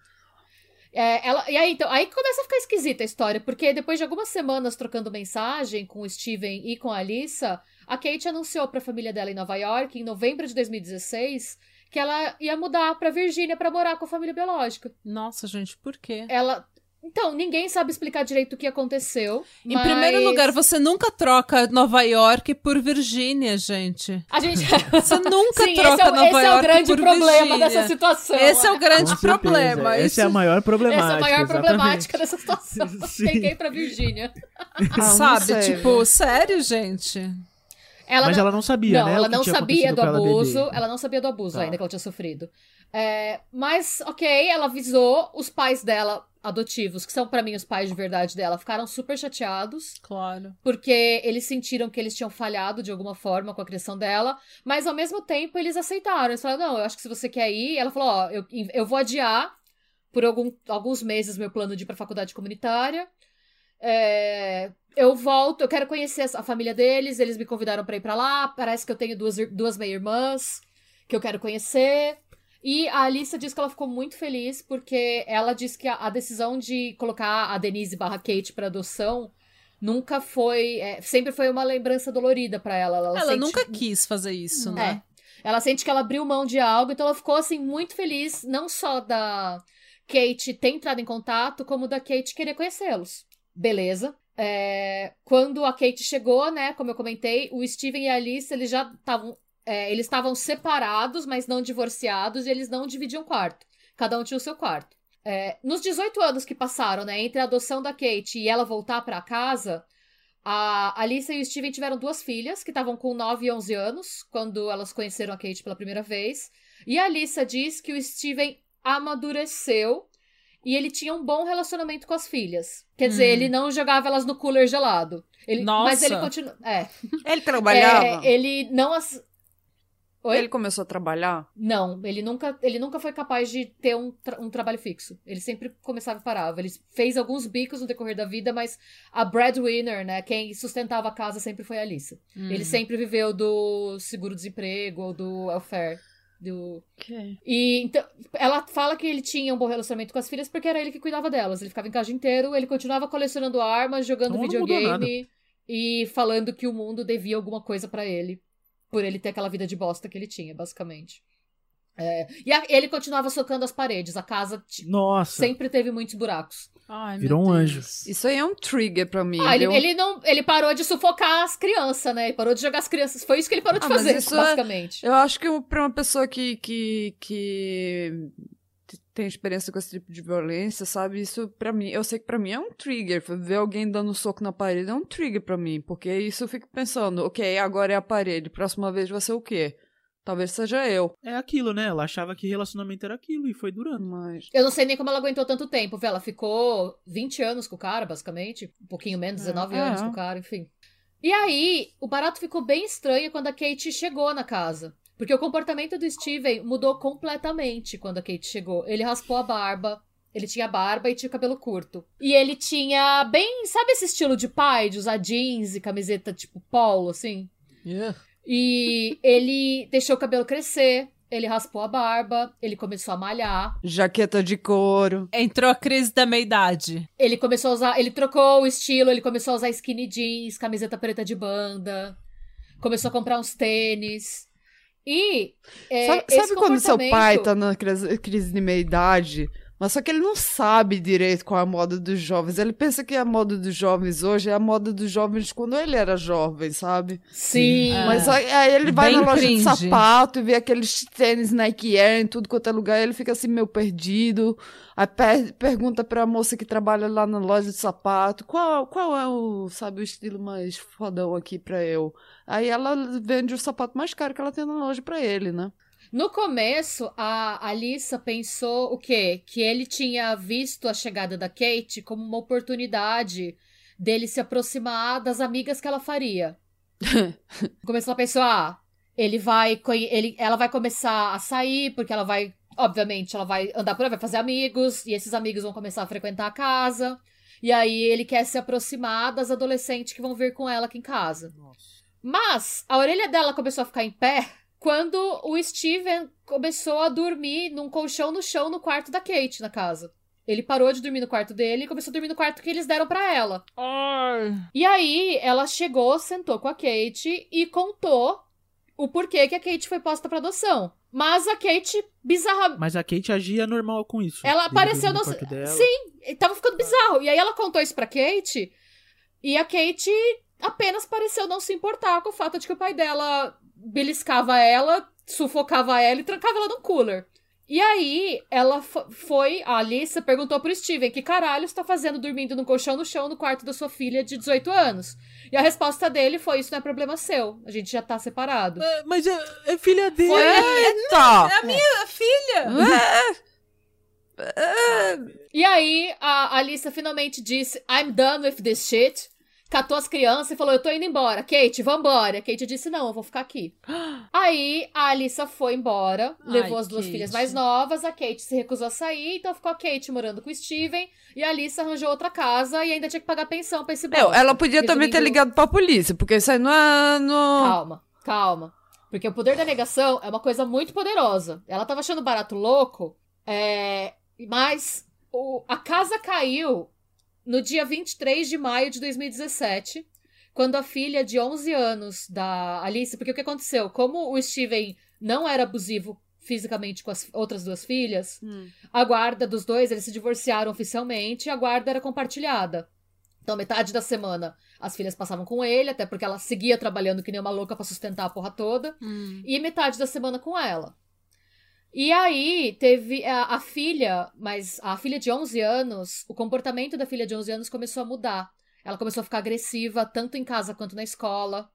É, ela, e aí, então, aí começa a ficar esquisita a história, porque depois de algumas semanas trocando mensagem com o Steven e com a Alissa, a Kate anunciou pra família dela em Nova York, em novembro de 2016, que ela ia mudar pra Virgínia pra morar com a família biológica. Nossa, gente, por quê? Ela. Então, ninguém sabe explicar direito o que aconteceu. Em mas- primeiro lugar, você nunca troca Nova York por Virgínia, gente. A gente. Você nunca Sim, troca esse é, o- Nova esse é o York grande problema Virgínia. dessa situação. Esse é o Com grande certeza, problema. Essa Isso, é a maior problemática. Essa é a maior exatamente. problemática dessa situação. Sim. Tem que ir pra Virgínia. Ah, não sabe? sei, tipo, sério, gente? Ela Mas não, ela não sabia, não, né? ela não sabia do com ela abuso. bebê. Ela não sabia do abuso Tá. ainda que ela tinha sofrido. É, mas, ok, ela avisou os pais dela. Adotivos, que são pra mim os pais de verdade dela, ficaram super chateados. Claro. Porque eles sentiram que eles tinham falhado de alguma forma com a criação dela, mas ao mesmo tempo eles aceitaram. Eles falaram: não, eu acho que se você quer ir. Ela falou: ó, eu, eu vou adiar por algum, alguns meses meu plano de ir pra faculdade comunitária. É, eu volto, eu quero conhecer a família deles, eles me convidaram para ir para lá. Parece que eu tenho duas, duas meia-irmãs que eu quero conhecer. E a Alissa diz que ela ficou muito feliz porque ela diz que a, a decisão de colocar a Denise barra Kate para adoção nunca foi. É, sempre foi uma lembrança dolorida para ela. Ela, ela sente... nunca quis fazer isso, né? É. Ela sente que ela abriu mão de algo, então ela ficou assim muito feliz, não só da Kate ter entrado em contato, como da Kate querer conhecê-los. Beleza. É, quando a Kate chegou, né, como eu comentei, o Steven e a Alice, eles já estavam é, eles estavam separados, mas não divorciados, e eles não dividiam quarto. Cada um tinha o seu quarto. É, nos 18 anos que passaram, né, entre a adoção da Kate e ela voltar para casa, a Alice e o Steven tiveram duas filhas, que estavam com 9 e 11 anos, quando elas conheceram a Kate pela primeira vez. E a Alissa diz que o Steven amadureceu e ele tinha um bom relacionamento com as filhas. Quer dizer, hum. ele não jogava elas no cooler gelado. Ele, Nossa. Mas ele continua. É. Ele trabalhava? É, ele não. As... Oi? Ele começou a trabalhar? Não, ele nunca, ele nunca foi capaz de ter um, tra um trabalho fixo. Ele sempre começava e parava. Ele fez alguns bicos no decorrer da vida, mas a breadwinner, né, quem sustentava a casa sempre foi a Alissa. Hum. Ele sempre viveu do seguro-desemprego ou do welfare. Do... Okay. E então, ela fala que ele tinha um bom relacionamento com as filhas porque era ele que cuidava delas. Ele ficava em casa inteiro, ele continuava colecionando armas, jogando então, videogame e falando que o mundo devia alguma coisa para ele. Por ele ter aquela vida de bosta que ele tinha, basicamente. É, e a, ele continuava socando as paredes. A casa Nossa. sempre teve muitos buracos. Ai, Virou um anjo. Isso aí é um trigger pra mim. Ah, ele, ele, não, ele parou de sufocar as crianças, né? Ele parou de jogar as crianças. Foi isso que ele parou de ah, fazer, é basicamente. É, eu acho que pra uma pessoa que, que, que tem experiência com esse tipo de violência, sabe? Isso para mim, eu sei que para mim é um trigger. Ver alguém dando um soco na parede é um trigger para mim, porque isso eu fico pensando, ok, agora é a parede, próxima vez vai ser o quê? Talvez seja eu. É aquilo, né? Ela achava que relacionamento era aquilo e foi durando. Mas... Eu não sei nem como ela aguentou tanto tempo, Ela ficou 20 anos com o cara, basicamente. Um pouquinho menos, 19 é, anos é. com o cara, enfim. E aí, o barato ficou bem estranho quando a Kate chegou na casa. Porque o comportamento do Steven mudou completamente quando a Kate chegou. Ele raspou a barba, ele tinha barba e tinha cabelo curto. E ele tinha bem, sabe esse estilo de pai, de usar jeans e camiseta tipo polo, assim? Yeah. E ele deixou o cabelo crescer, ele raspou a barba, ele começou a malhar. Jaqueta de couro. Entrou a crise da meia-idade. Ele começou a usar. Ele trocou o estilo, ele começou a usar skinny jeans, camiseta preta de banda. Começou a comprar uns tênis. E. É, sabe, sabe quando seu pai tá na crise de meia-idade? Mas só que ele não sabe direito qual é a moda dos jovens. Ele pensa que a moda dos jovens hoje é a moda dos jovens quando ele era jovem, sabe? Sim. É. Mas aí ele vai Bem na loja cringe. de sapato e vê aqueles tênis Nike Air em tudo quanto é lugar. E ele fica assim meio perdido. Aí per pergunta pra moça que trabalha lá na loja de sapato qual, qual é o, sabe, o estilo mais fodão aqui pra eu. Aí ela vende o sapato mais caro que ela tem na loja pra ele, né? No começo, a Alissa pensou o quê? Que ele tinha visto a chegada da Kate como uma oportunidade dele se aproximar das amigas que ela faria. Começou a pensar, ah, ele vai, ele, ela vai começar a sair porque ela vai, obviamente, ela vai andar por aí, vai fazer amigos e esses amigos vão começar a frequentar a casa. E aí ele quer se aproximar das adolescentes que vão vir com ela aqui em casa. Nossa. Mas a orelha dela começou a ficar em pé quando o Steven começou a dormir num colchão no chão no quarto da Kate na casa. Ele parou de dormir no quarto dele e começou a dormir no quarto que eles deram para ela. Ai. E aí ela chegou, sentou com a Kate e contou o porquê que a Kate foi posta para adoção. Mas a Kate, bizarra. Mas a Kate agia normal com isso. Ela apareceu no. Sim, tava ficando bizarro. E aí ela contou isso pra Kate. E a Kate apenas pareceu não se importar com o fato de que o pai dela beliscava ela, sufocava ela e trancava ela no cooler. E aí, ela foi, a Alissa perguntou pro Steven que caralho está fazendo dormindo no colchão no chão no quarto da sua filha de 18 anos. E a resposta dele foi: Isso não é problema seu, a gente já tá separado. É, mas é, é, filha dele. Foi, Eita! É, é a minha filha! É. E aí, a Alissa finalmente disse: I'm done with this shit. Catou as crianças e falou: Eu tô indo embora. Kate, vambora. A Kate disse: Não, eu vou ficar aqui. aí, a Alissa foi embora, Ai, levou as duas Kate. filhas mais novas. A Kate se recusou a sair, então ficou a Kate morando com o Steven. E a Alissa arranjou outra casa e ainda tinha que pagar pensão pra esse Meu, bosta. ela podia também ter ligado pra polícia, porque isso aí não é. Não... Calma, calma. Porque o poder da negação é uma coisa muito poderosa. Ela tava achando barato louco, é, mas o- a casa caiu no dia 23 de maio de 2017, quando a filha de 11 anos da Alice. Porque o que aconteceu? Como o Steven não era abusivo fisicamente com as outras duas filhas, Hum. a guarda dos dois, eles se divorciaram oficialmente e a guarda era compartilhada. Então, metade da semana as filhas passavam com ele, até porque ela seguia trabalhando que nem uma louca pra sustentar a porra toda, Hum. e metade da semana com ela. E aí teve a, a filha, mas a filha de 11 anos, o comportamento da filha de 11 anos começou a mudar. Ela começou a ficar agressiva, tanto em casa quanto na escola.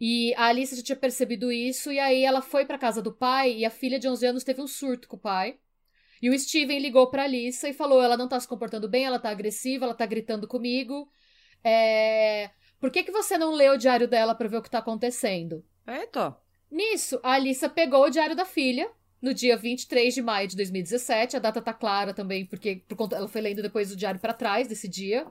E a Alice já tinha percebido isso, e aí ela foi pra casa do pai, e a filha de 11 anos teve um surto com o pai. E o Steven ligou pra Alice e falou: ela não tá se comportando bem, ela tá agressiva, ela tá gritando comigo. É... Por que, que você não lê o diário dela pra ver o que tá acontecendo? Eita. Nisso, a Alissa pegou o diário da filha no dia 23 de maio de 2017. A data tá clara também, porque por conta, ela foi lendo depois o diário pra trás desse dia.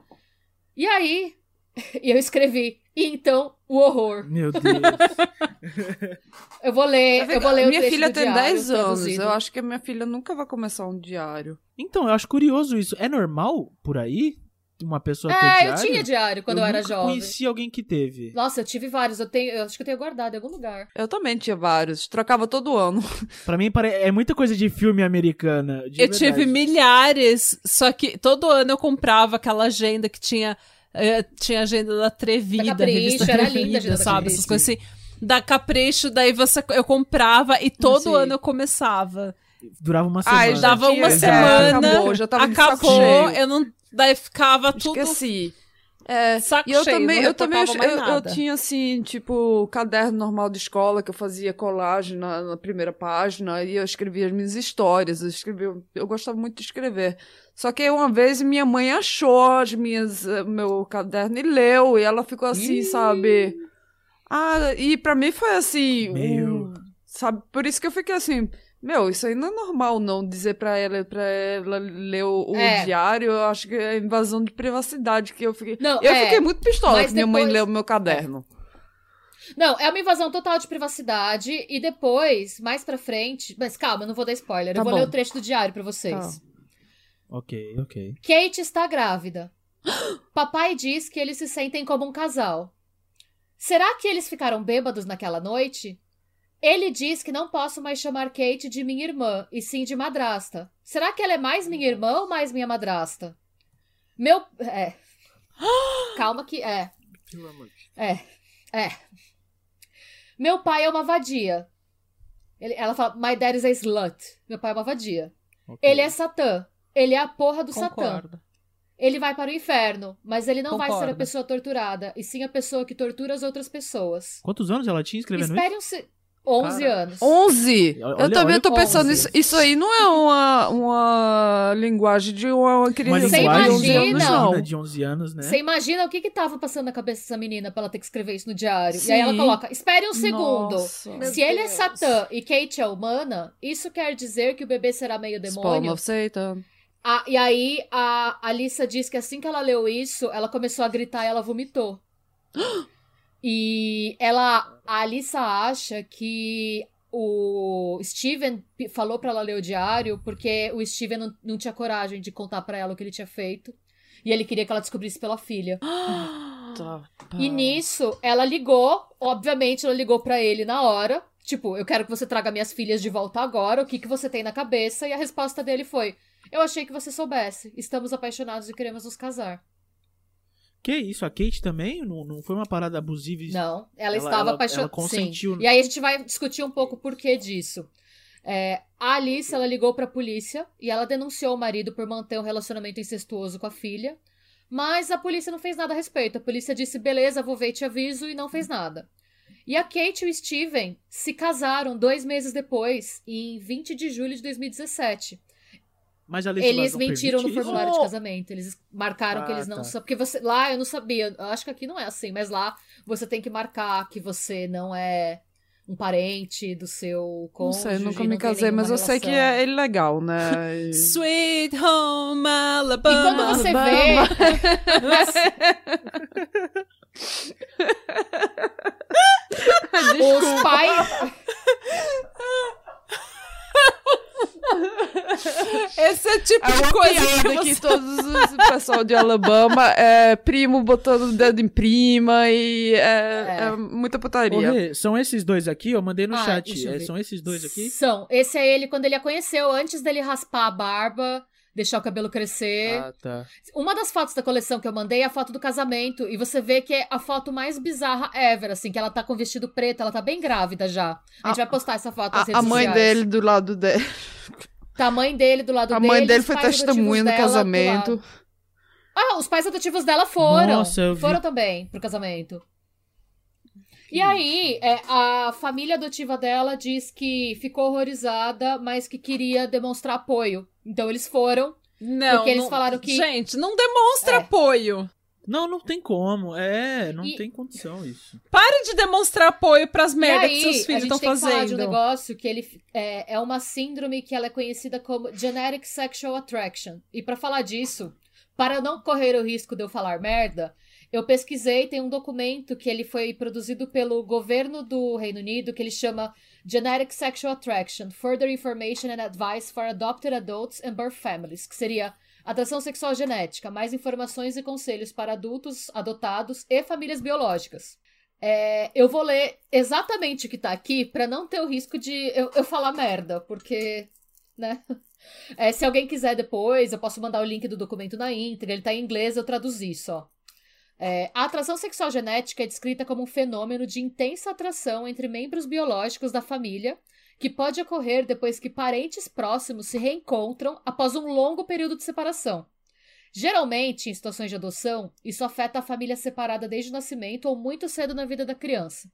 E aí, e eu escrevi. E então, o horror. Meu Deus. Eu vou ler, eu vou ler o minha filha do tem diário 10 anos. traduzido. Eu acho que a minha filha nunca vai começar um diário. então, eu acho curioso isso. É normal por aí uma pessoa ter É, diário? eu tinha diário quando eu, era nunca jovem. conheci alguém que teve. Nossa, eu tive vários. Eu, tenho, eu acho que eu tenho guardado em algum lugar. Eu também tinha vários. Trocava todo ano. Pra mim é muita coisa de filme americana. de Eu verdade. tive milhares, só que todo ano eu comprava aquela agenda que tinha. eh, tinha agenda da Atrevida, Da Capricho, revista era Atrevida, linda a agenda da sabe? Capricho. Essas coisas assim. Da Capricho, daí você, eu comprava e todo Sim. ano eu começava. Durava uma semana. Já Dava uma já semana, acabou, já tava acabou, eu não. Daí ficava tudo Esqueci. É, saco e eu cheio, também, não eu também eu, eu tinha assim, tipo, caderno normal de escola que eu fazia colagem na, na primeira página e eu escrevia as minhas histórias, eu escrevia, eu gostava muito de escrever. Só que uma vez minha mãe achou as minhas eh, meu caderno e leu e ela ficou assim, Ih. sabe? Ah, e pra mim foi assim, Meu. um- sabe? Por isso que eu fiquei assim, meu, isso aí não é normal não dizer pra ela para ela ler o, o É. diário, eu acho que é invasão de privacidade que eu fiquei Não, eu é, fiquei muito pistola mas que minha mãe depois- leu o meu caderno. Não, é uma invasão total de privacidade. E depois, mais pra frente. Mas calma, eu não vou dar spoiler. Tá eu vou bom. ler o trecho do diário pra vocês. Tá. Ok, ok. Kate está grávida. Papai diz que eles se sentem como um casal. Será que eles ficaram bêbados naquela noite? Ele diz que não posso mais chamar Kate de minha irmã, e sim de madrasta. Será que ela é mais minha irmã ou mais minha madrasta? Meu. É. Calma que. É. É. É. Meu pai é uma vadia. Ele- ela fala, my dad is a slut. Meu pai é uma vadia. Ok. Ele é Satã. Ele é a porra do Satã. Concordo. Ele vai para o inferno, mas ele não vai ser a Concordo. pessoa torturada, e sim a pessoa que tortura as outras pessoas. Quantos anos ela tinha escrevendo isso? Espere um se... 11 Cara. anos. 11! Olha- eu também tô pensando, 11. isso, isso aí não é uma, uma linguagem de uma, uma Uma criança Você de linguagem 11 imagina? anos, não. de 11 anos, né? Você imagina o que que tava passando na cabeça dessa menina pra ela ter que escrever isso no diário. Sim. E aí ela coloca, espere um segundo. Nossa. Se ele é Satã e Kate é humana, isso quer dizer que o bebê será meio demônio? of Satan. Ah, e aí a Alissa diz que assim que ela leu isso, ela começou a gritar e ela vomitou. E ela, a Alissa acha que o Steven falou pra ela ler o diário porque o Steven não, não tinha coragem de contar pra ela o que ele tinha feito. E ele queria que ela descobrisse pela filha. Tá, E nisso, ela ligou, obviamente ela ligou pra ele na hora. Tipo, eu quero que você traga minhas filhas de volta agora, o que, que você tem na cabeça? E a resposta dele foi: Eu achei que você soubesse. Estamos apaixonados e queremos nos casar. Que isso? A Kate também? Não, não foi uma parada abusiva? e- Não, ela, Ela- estava apaixonada. ela consentiu. E aí a gente vai discutir um pouco o porquê disso. É, a Alice, ela ligou pra polícia e ela denunciou o marido por manter um relacionamento incestuoso com a filha. Mas a polícia não fez nada a respeito. A polícia disse, beleza, vou ver e te aviso, e não fez nada. E a Kate e o Steven se casaram dois meses depois, em 20 de julho de 2017. Mas a Eles mentiram no permite isso? formulário de casamento. Eles marcaram que Ah, eles não tá. são. Porque você. Lá eu não sabia. Eu acho que aqui não é assim, mas lá você tem que marcar que você não é um parente do seu Não cônjuge. sei, nunca não me casei, mas eu sei que é ilegal, né? E- Sweet Home E Alabama. quando você vê os pais. Esse é o tipo É de coisa piada que que você... todos os pessoal de Alabama é primo botando o dedo em prima e é, É. é muita Ô, putaria. Rê, são esses dois aqui? Eu mandei no Ah, chat. É, são esses dois aqui? São. Esse é ele quando ele a conheceu, antes dele raspar a barba, deixar o cabelo crescer. Ah, tá. Uma das fotos da coleção que eu mandei é a foto do casamento. E você vê que é a foto mais bizarra ever, assim, que ela tá com vestido preto, ela tá bem grávida já. A gente A- vai postar essa foto nas A, redes a mãe sociais. dele do lado dele. Tá a mãe dele do lado A dele. mãe dele foi testemunha no dela do casamento. lado. Ah, os pais adotivos dela foram. Nossa, eu vi. Foram também pro casamento. E aí, é, a família adotiva dela diz que ficou horrorizada, mas que queria demonstrar apoio. Então eles foram. Não, Porque eles não- falaram que- Gente, não demonstra É. apoio. Não, não tem como. É, não E- tem condição isso. Pare de demonstrar apoio pras merdas e aí, que seus a filhos gente estão tem que falar de um fazendo. negócio que ele é, é uma síndrome que ela é conhecida como Genetic Sexual Attraction. E pra falar disso, para não correr o risco de eu falar merda, eu pesquisei, tem um documento que ele foi produzido pelo governo do Reino Unido que ele chama Genetic Sexual Attraction: Further Information and Advice for Adopted Adults and Birth Families, que seria atração sexual genética, mais informações e conselhos para adultos, adotados e famílias biológicas. É, eu vou ler exatamente o que tá aqui pra não ter o risco de eu, eu falar merda, porque, né? É, se alguém quiser depois, eu posso mandar o link do documento na íntegra, ele tá em inglês, eu traduzi só. É, a atração sexual genética é descrita como um fenômeno de intensa atração entre membros biológicos da família, que pode ocorrer depois que parentes próximos se reencontram após um longo período de separação. Geralmente, em situações de adoção, isso afeta a família separada desde o nascimento ou muito cedo na vida da criança.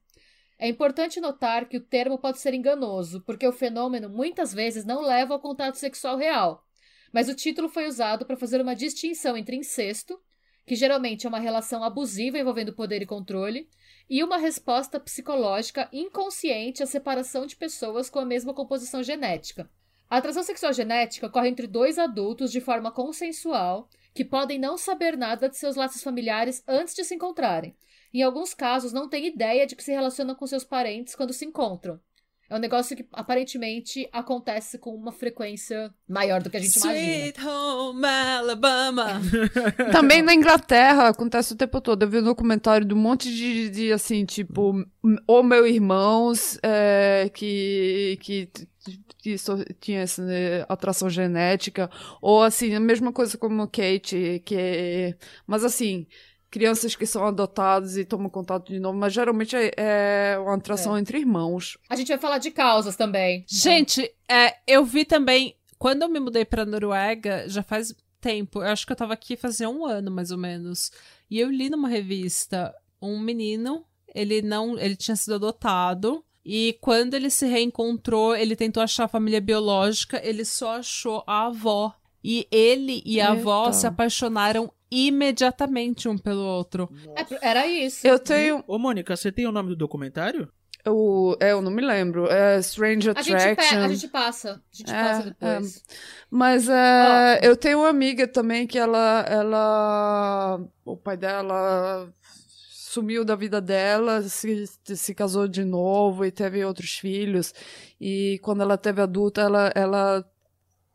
É importante notar que o termo pode ser enganoso, porque o fenômeno muitas vezes não leva ao contato sexual real. Mas o título foi usado para fazer uma distinção entre incesto, que geralmente é uma relação abusiva envolvendo poder e controle, e uma resposta psicológica inconsciente à separação de pessoas com a mesma composição genética. A atração sexual genética ocorre entre dois adultos de forma consensual que podem não saber nada de seus laços familiares antes de se encontrarem. Em alguns casos, não têm ideia de que se relacionam com seus parentes quando se encontram. É um negócio que aparentemente acontece com uma frequência maior do que a gente imagina. Sweet Home Alabama. Também na Inglaterra acontece o tempo todo. Eu vi um documentário de um monte de, de assim, tipo, ou meu irmãos é, que, que, que so- tinha essa né, atração genética, ou assim, a mesma coisa como Kate, que mas assim, crianças que são adotadas e tomam contato de novo, mas geralmente é, é uma atração entre irmãos. A gente vai falar de causas também. Gente, é, eu vi também. Quando eu me mudei pra Noruega, já faz tempo. Eu acho que eu tava aqui fazia um ano, mais ou menos. E eu li numa revista um menino. Ele não. Ele tinha sido adotado. E quando ele se reencontrou, ele tentou achar a família biológica, ele só achou a avó. E ele e a avó se apaixonaram imediatamente um pelo outro. É, era isso. Eu tenho. Ô, Mônica, você tem o nome do documentário? Eu, é, eu não me lembro. É Strange A gente, Attraction. a gente passa. A gente É, passa depois. Mas é, eu tenho uma amiga também que ela, ela. O pai dela sumiu da vida dela, se, se casou de novo e teve outros filhos. E quando ela teve adulta, ela, ela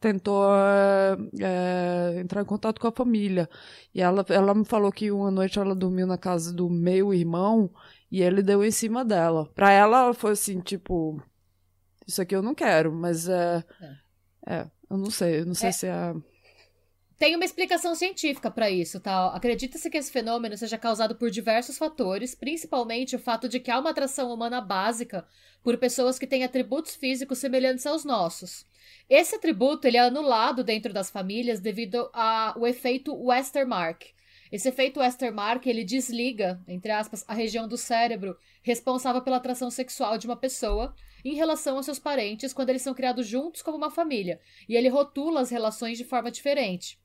tentou é, é, entrar em contato com a família. E ela, ela me falou que uma noite ela dormiu na casa do meu irmão e ele deu em cima dela. Pra ela, ela foi assim, tipo. Isso aqui eu não quero, mas é. É, eu não sei, eu não sei É. se é. Tem uma explicação científica para isso, tá? Acredita-se que esse fenômeno seja causado por diversos fatores, principalmente o fato de que há uma atração humana básica por pessoas que têm atributos físicos semelhantes aos nossos. Esse atributo ele é anulado dentro das famílias devido ao efeito Westermark. Esse efeito Westermark, ele desliga, entre aspas, a região do cérebro responsável pela atração sexual de uma pessoa em relação aos seus parentes quando eles são criados juntos como uma família, e ele rotula as relações de forma diferente.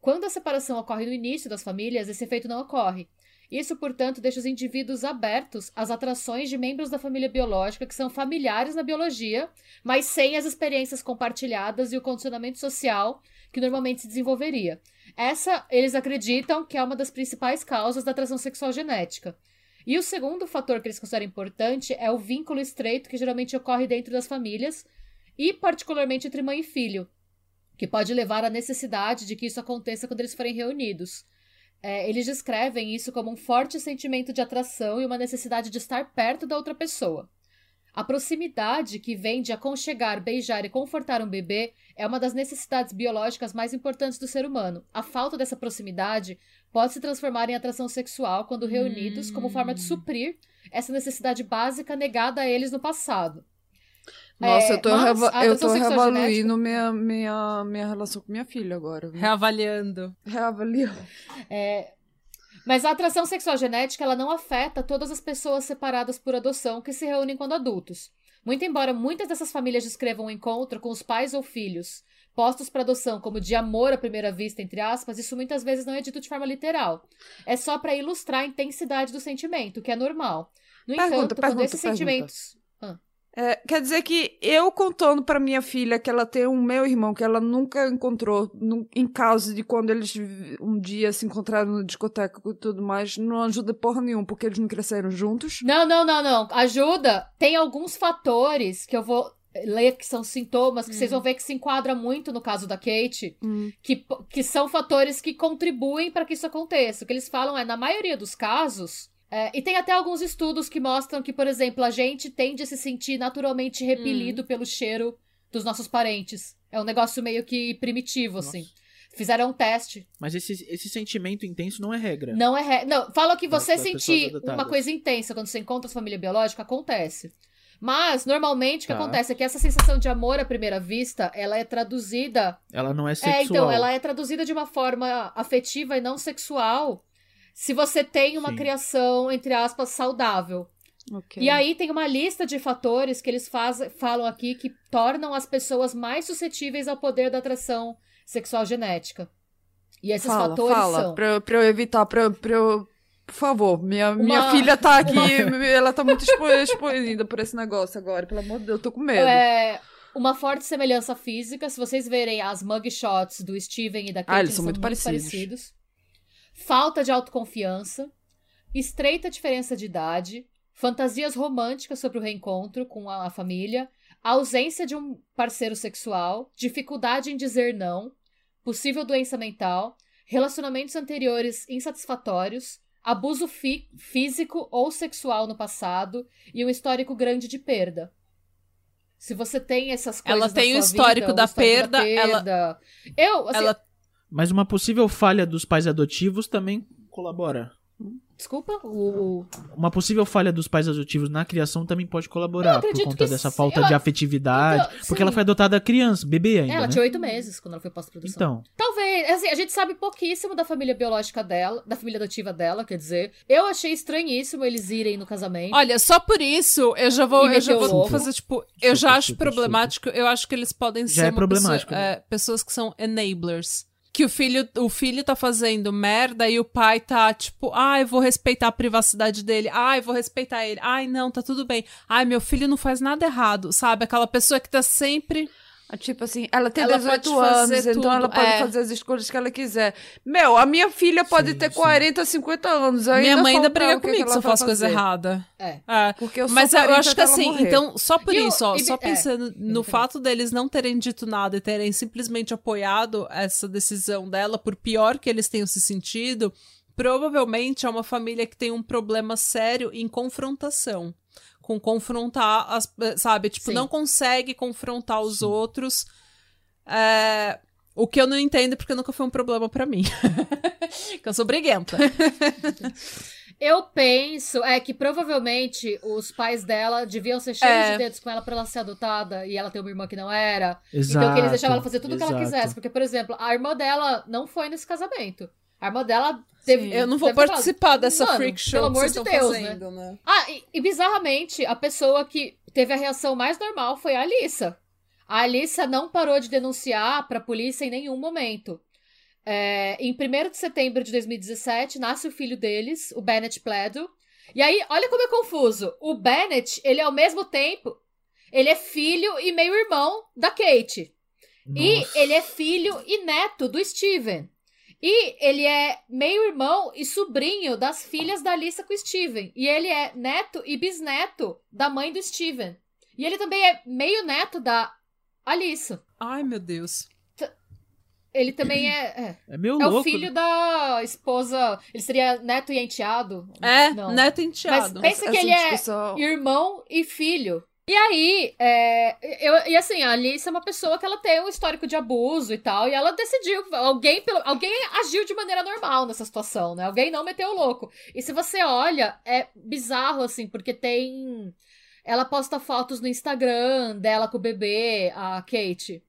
Quando a separação ocorre no início das famílias, esse efeito não ocorre. Isso, portanto, deixa os indivíduos abertos às atrações de membros da família biológica que são familiares na biologia, mas sem as experiências compartilhadas e o condicionamento social que normalmente se desenvolveria. Essa, eles acreditam que é uma das principais causas da atração sexual genética. E o segundo fator que eles consideram importante é o vínculo estreito que geralmente ocorre dentro das famílias, e particularmente entre mãe e filho, que pode levar à necessidade de que isso aconteça quando eles forem reunidos. É, eles descrevem isso como um forte sentimento de atração e uma necessidade de estar perto da outra pessoa. A proximidade que vem de aconchegar, beijar e confortar um bebê é uma das necessidades biológicas mais importantes do ser humano. A falta dessa proximidade pode se transformar em atração sexual quando reunidos, hum. como forma de hum. suprir essa necessidade básica negada a eles no passado. Nossa, é, eu tô, reva eu tô reavaliando minha, minha, minha relação com minha filha agora. Viu? Reavaliando. Reavaliando. É, mas a atração sexual genética ela não afeta todas as pessoas separadas por adoção que se reúnem quando adultos. Muito embora muitas dessas famílias descrevam o um encontro com os pais ou filhos postos para adoção como de amor à primeira vista, entre aspas, isso muitas vezes não é dito de forma literal. É só para ilustrar a intensidade do sentimento, que é normal. No pergunta, entanto, pergunta, quando esses pergunta. sentimentos é, quer dizer que eu contando para minha filha que ela tem um meu irmão que ela nunca encontrou, num, em caso de quando eles um dia se encontraram no discoteca e tudo mais, não ajuda porra nenhuma, porque eles não cresceram juntos. Não, não, não, não. Ajuda. Tem alguns fatores que eu vou ler que são sintomas, que hum. vocês vão ver que se enquadra muito no caso da Kate, hum. que, que são fatores que contribuem para que isso aconteça. O que eles falam é, na maioria dos casos, é, e tem até alguns estudos que mostram que, por exemplo, a gente tende a se sentir naturalmente repelido hum. pelo cheiro dos nossos parentes. É um negócio meio que primitivo, Nossa. assim. Fizeram um teste. Mas esse, esse sentimento intenso não é regra. Não é regra. Não, fala que você sentir uma coisa intensa quando você encontra a família biológica, acontece. Mas, normalmente, o que tá. acontece é que essa sensação de amor à primeira vista, ela é traduzida... Ela não é sexual. É, então, ela é traduzida de uma forma afetiva e não sexual se você tem uma Sim. criação, entre aspas, saudável. Okay. E aí tem uma lista de fatores que eles faz, falam aqui que tornam as pessoas mais suscetíveis ao poder da atração sexual genética. E esses fala, fatores fala, são. Pra, pra eu evitar, pra, pra eu. Por favor, minha, uma... minha filha tá aqui, uma... ela tá muito expoída por esse negócio agora, pelo amor de Deus, eu tô com medo. É, uma forte semelhança física, se vocês verem as mugshots do Steven e da Kate, ah, eles são, são muito, muito parecidos. parecidos falta de autoconfiança, estreita diferença de idade, fantasias românticas sobre o reencontro com a família, ausência de um parceiro sexual, dificuldade em dizer não, possível doença mental, relacionamentos anteriores insatisfatórios, abuso físico ou sexual no passado e um histórico grande de perda. Se você tem essas coisas ela tem o histórico, vida, da, o histórico perda, da perda, ela eu assim, ela mas uma possível falha dos pais adotivos também colabora. Desculpa? O... Uma possível falha dos pais adotivos na criação também pode colaborar por conta dessa sim. falta de afetividade. Então, porque ela foi adotada criança, bebê ainda. Ela né? tinha oito meses quando ela foi pós-produção. Então. Talvez. Assim, a gente sabe pouquíssimo da família biológica dela, da família adotiva dela, quer dizer. Eu achei estranhíssimo eles irem no casamento. Olha, só por isso eu já vou, eu já vou fazer, tipo. Eu super, já acho super, problemático. Super. Eu acho que eles podem já ser é problemático, pessoa, né? é, pessoas que são enablers que o filho, o filho tá fazendo merda e o pai tá tipo, ah, vou respeitar a privacidade dele, ah, vou respeitar ele, ai, não, tá tudo bem, ai, meu filho não faz nada errado, sabe? Aquela pessoa que tá sempre tipo assim, ela tem ela 18 anos, então ela pode é. fazer as escolhas que ela quiser. Meu, a minha filha pode sim, ter sim. 40, 50 anos. Ainda minha mãe ainda briga comigo se eu faço coisa errada. É. é. Porque eu sou Mas eu acho que assim, morrer. então, só por e isso, ó, e, só é. pensando no fato deles não terem dito nada e terem simplesmente apoiado essa decisão dela, por pior que eles tenham se sentido, provavelmente é uma família que tem um problema sério em confrontação com confrontar as, sabe, tipo, Sim. não consegue confrontar os Sim. outros. É, o que eu não entendo porque nunca foi um problema para mim. que eu sou briguenta. Eu penso é que provavelmente os pais dela deviam ser cheios é. de dedos com ela pra ela ser adotada e ela ter uma irmã que não era. Exato, então que eles deixavam ela fazer tudo o que ela quisesse. Porque, por exemplo, a irmã dela não foi nesse casamento. A irmã dela teve. Eu não vou ter falado, participar dessa "Mano, freak show Pelo que amor vocês de Deus, fazendo, né? né? Ah, e, e bizarramente, a pessoa que teve a reação mais normal foi a Alissa. A Alissa não parou de denunciar pra polícia em nenhum momento. É, em 1 de setembro de 2017, nasce o filho deles, o Bennett Pledo. E aí, olha como é confuso. O Bennett, ele é ao mesmo tempo, ele é filho e meio-irmão da Kate. E Nossa. ele é filho e neto do Steven. E ele é meio-irmão e sobrinho das filhas da Alissa com o Steven. E ele é neto e bisneto da mãe do Steven. E ele também é meio-neto da Alissa. Ai, meu Deus. Ele também é. É, É meio é louco. o filho da esposa. Ele seria neto e enteado? É, Não. neto enteado. Mas- Pensa que Essa ele é discussão- irmão e filho. E aí, é, eu, e assim, a Alice é uma pessoa que ela tem um histórico de abuso e tal, e ela decidiu, alguém, alguém agiu de maneira normal nessa situação, né? Alguém não meteu o louco. E se você olha, é bizarro, assim, porque tem... Ela posta fotos no Instagram dela com o bebê, a Kate.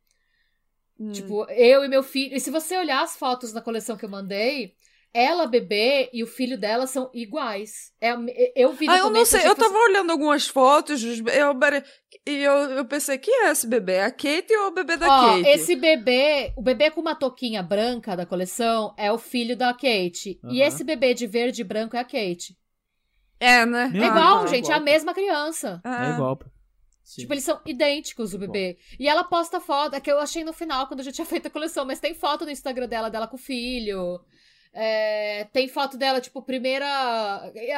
Hum. Tipo, eu e meu filho. E se você olhar as fotos na coleção que eu mandei, ela, bebê e o filho dela são iguais. É, eu vi no Ah, eu não sei. Eu que fosse- tava olhando algumas fotos eu, e eu, eu pensei, quem é esse bebê? É a Kate ou o bebê da Ó, Kate? esse bebê, o bebê com uma touquinha branca da coleção é o filho da Kate. E Aham. esse bebê de verde e branco é a Kate. É, né? É Ah, igual, tá. gente, é a mesma criança. ah. É igual. Sim. Tipo, eles são idênticos, o bebê. E ela posta foto, é que eu achei no final, quando eu já tinha feito a coleção, mas tem foto no Instagram dela, dela com o filho. É, tem foto dela, tipo, primeira.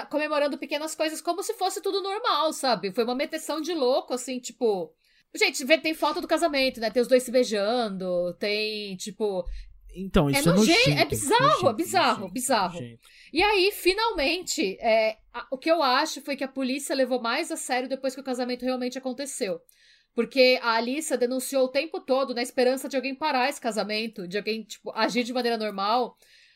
comemorando pequenas coisas, como se fosse tudo normal, sabe? Foi uma meteção de louco, assim, tipo. Gente, tem foto do casamento, né? Tem os dois se beijando, tem, tipo. Então, isso é, nojento, nojento. é bizarro, nojento, é bizarro, nojento, bizarro. E aí, finalmente, é, a- o que eu acho foi que a polícia levou mais a sério depois que o casamento realmente aconteceu. Porque a Alissa denunciou o tempo todo na esperança de alguém parar esse casamento, de alguém, tipo, agir de maneira normal.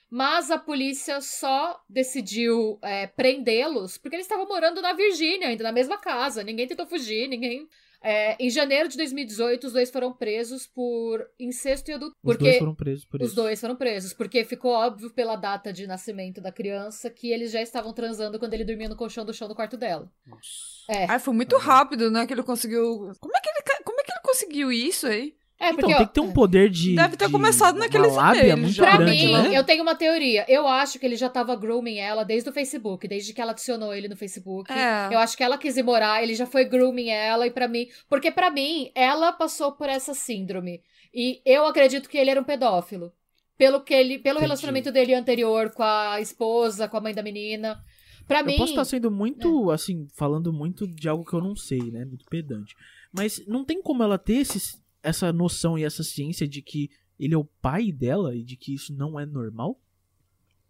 Mas a polícia só decidiu é, prendê-los porque eles estavam morando na Virgínia, ainda na mesma casa. Ninguém tentou fugir, ninguém. É, em janeiro de 2018, os dois foram presos por incesto e adultério. Os Porque dois foram presos por os isso. dois foram presos, porque ficou óbvio pela data de nascimento da criança que eles já estavam transando quando ele dormia no colchão do chão do quarto dela. Nossa. É. Ai, foi muito rápido, né? Que ele conseguiu. Como é que ele, como é que ele conseguiu isso aí? É, Então, porque tem que ter um poder de. Deve ter de- começado uma naqueles lábia e-mails muito já. Pra grande, mim, né? eu tenho uma teoria. Eu acho que ele já tava grooming ela desde o Facebook, desde que ela adicionou ele no Facebook. É. Eu acho que ela quis ir morar, ele já foi grooming ela e pra mim, porque pra mim ela passou por essa síndrome. E eu acredito que ele era um pedófilo. Pelo que ele, pelo Entendi. relacionamento dele anterior com a esposa, com a mãe da menina. Pra Eu mim, posso estar sendo É. muito, assim, falando muito de algo que eu não sei, né? Muito pedante. Mas não tem como ela ter esse, essa noção e essa ciência de que ele é o pai dela e de que isso não é normal?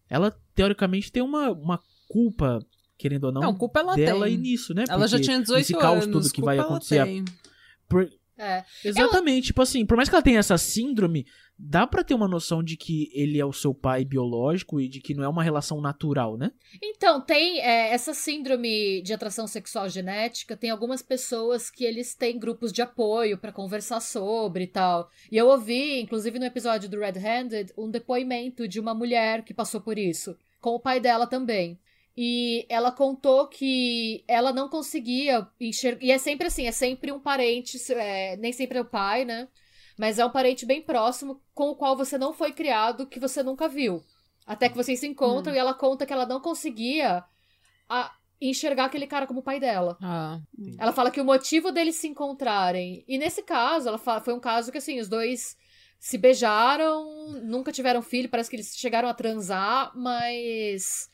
Ela, teoricamente, tem uma, uma culpa, querendo ou não, Não, culpa ela dela tem. e nisso, né? Ela já Porque tinha 18 esse caos anos. todo que vai acontecer. por- é. Exatamente, tipo assim, por mais que ela tenha essa síndrome, dá pra ter uma noção de que ele é o seu pai biológico e de que não é uma relação natural, né? Então, tem é, essa síndrome de atração sexual genética, tem algumas pessoas que eles têm grupos de apoio pra conversar sobre e tal. E eu ouvi, inclusive no episódio do Red Handed, um depoimento de uma mulher que passou por isso, com o pai dela também. E ela contou que ela não conseguia enxergar. E é sempre assim, é sempre um parente, é, nem sempre é o pai, né? Mas é um parente bem próximo com o qual você não foi criado, que você nunca viu. Até que vocês se encontram e ela conta que ela não conseguia a- enxergar aquele cara como o pai dela. Ah. Ela fala que o motivo deles se encontrarem. E nesse caso, ela fala, foi um caso que assim, os dois se beijaram, nunca tiveram filho, parece que eles chegaram a transar, mas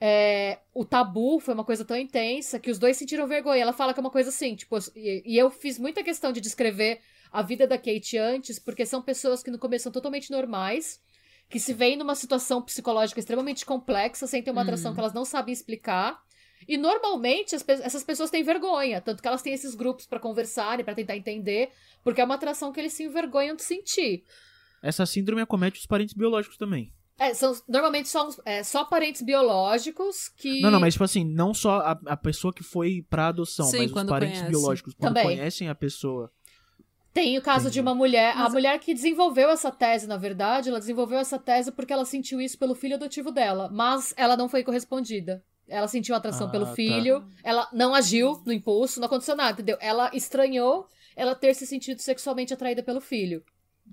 é, o tabu foi uma coisa tão intensa que os dois sentiram vergonha. Ela fala que é uma coisa assim, tipo, e, e eu fiz muita questão de descrever a vida da Kate antes, porque são pessoas que no começo são totalmente normais, que se veem numa situação psicológica extremamente complexa, sentem uma atração Uhum. que elas não sabem explicar. E normalmente as essas pessoas têm vergonha, tanto que elas têm esses grupos pra conversarem, pra tentar entender, porque é uma atração que eles se envergonham de sentir. Essa síndrome acomete os parentes biológicos também. É, são, normalmente são é, só parentes biológicos que. Não, não, mas tipo assim, não só a, a pessoa que foi pra adoção, Sim, mas os parentes conhece. biológicos, quando Também. conhecem a pessoa. Tem o caso de uma mulher, a mulher que desenvolveu essa tese, na verdade, ela desenvolveu essa tese porque ela sentiu isso pelo filho adotivo dela, mas ela não foi correspondida. Ela sentiu atração Ah, pelo tá. filho, ela não agiu no impulso, não aconteceu nada, entendeu? Ela estranhou ela ter se sentido sexualmente atraída pelo filho.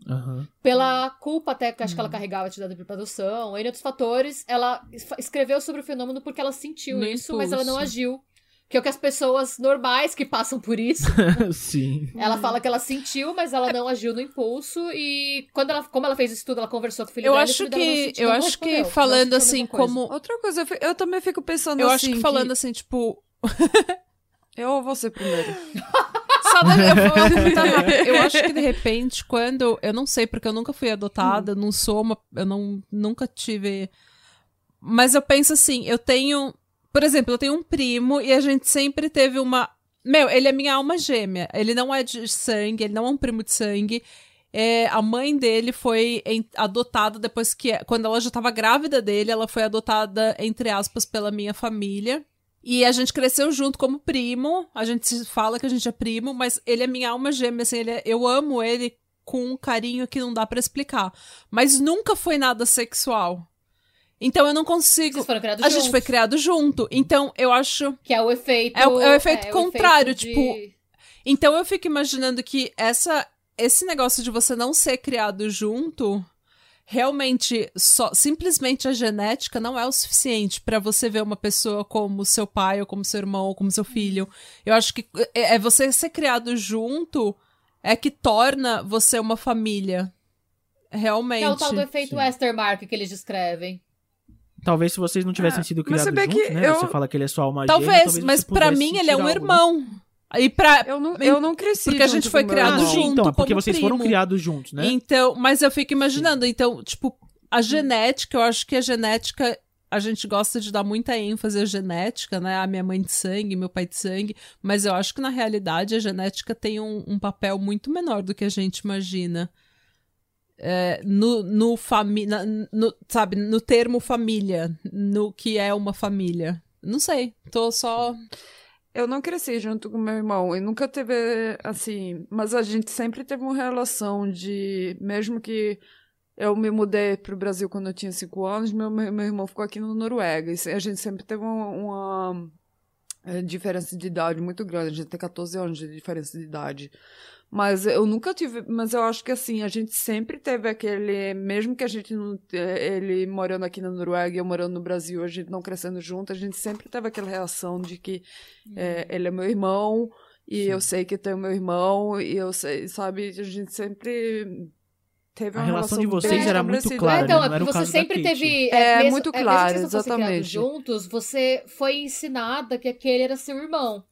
Aham. Pela culpa até que acho que ela carregava de dado para adoção, entre outros fatores, ela es- escreveu sobre o fenômeno porque ela sentiu No isso, mas ela não agiu. Que é o que as pessoas normais que passam por isso Sim. ela fala que ela sentiu, mas ela não agiu no impulso. E quando ela, como ela fez isso tudo, ela conversou com o filho Eu dela. acho filho dela que, sentiu, eu acho que falando assim como, Outra coisa, eu eu também fico pensando eu assim. acho que falando assim, tipo, Eu ou você primeiro? Eu rápido. Eu acho que de repente, quando. Eu não sei, porque eu nunca fui adotada, não sou uma. Eu não, nunca tive. Mas eu penso assim, eu tenho. Por exemplo, eu tenho um primo e a gente sempre teve uma. Meu, ele é minha alma gêmea. Ele não é de sangue, ele não é um primo de sangue. É, a mãe dele foi em- adotada depois que. Quando ela já estava grávida dele, ela foi adotada, entre aspas, pela minha família. E a gente cresceu junto como primo. A gente se fala que a gente é primo, mas ele é minha alma gêmea, assim, ele é- eu amo ele com um carinho que não dá pra explicar. Mas nunca foi nada sexual. Então eu não consigo. Vocês foram criados A gente juntos, foi criado junto. Então eu acho. Que é o efeito. É o- é o efeito contrário, de- tipo, Então eu fico imaginando que essa esse negócio de você não ser criado junto realmente só simplesmente a genética não é o suficiente pra você ver uma pessoa como seu pai ou como seu irmão ou como seu filho. Eu acho que é é você ser criado junto é que torna você uma família. Realmente. Que é o tal do efeito sim. Westermark que eles descrevem. Talvez se vocês não tivessem Ah, sido mas criados juntos, né? eu- Você fala que ele é sua alma Talvez, gêmea, mas você pra pudesse mim ele é um sentir algo, né? E pra Eu não, eu não cresci. Porque a gente foi criado Ah, irmão. junto. sim, então, é porque como vocês foram primo. criados juntos, né? Então, mas eu fico imaginando, então, tipo, a genética, eu acho que a genética, a gente gosta de dar muita ênfase à genética, né? A minha mãe de sangue, meu pai de sangue, mas eu acho que na realidade a genética tem um, um papel muito menor do que a gente imagina. É, no, no família, no, sabe, no termo família, no que é uma família. Não sei, tô só. Eu não cresci junto com meu irmão e nunca teve assim, mas a gente sempre teve uma relação de, mesmo que eu me mudei pro Brasil quando eu tinha cinco anos, meu, meu, irmão ficou aqui na Noruega e a gente sempre teve uma, uma, eh, diferença de idade muito grande, a gente tem 14 anos de diferença de idade. Mas eu nunca tive, mas eu acho que assim, a gente sempre teve aquele, mesmo que a gente não, eh, ele morando aqui na Noruega e eu morando no Brasil, a gente não crescendo junto, a gente sempre teve aquela reação de que é, ele é meu irmão e Sim. eu sei que tem o meu irmão e eu sei, sabe, a gente sempre teve A uma relação de vocês era muito clara, é, então, né? é Não era você sempre teve. É, mesmo, muito mesmo claro, que vocês fossem criados exatamente. juntos, você foi ensinada que aquele era seu irmão.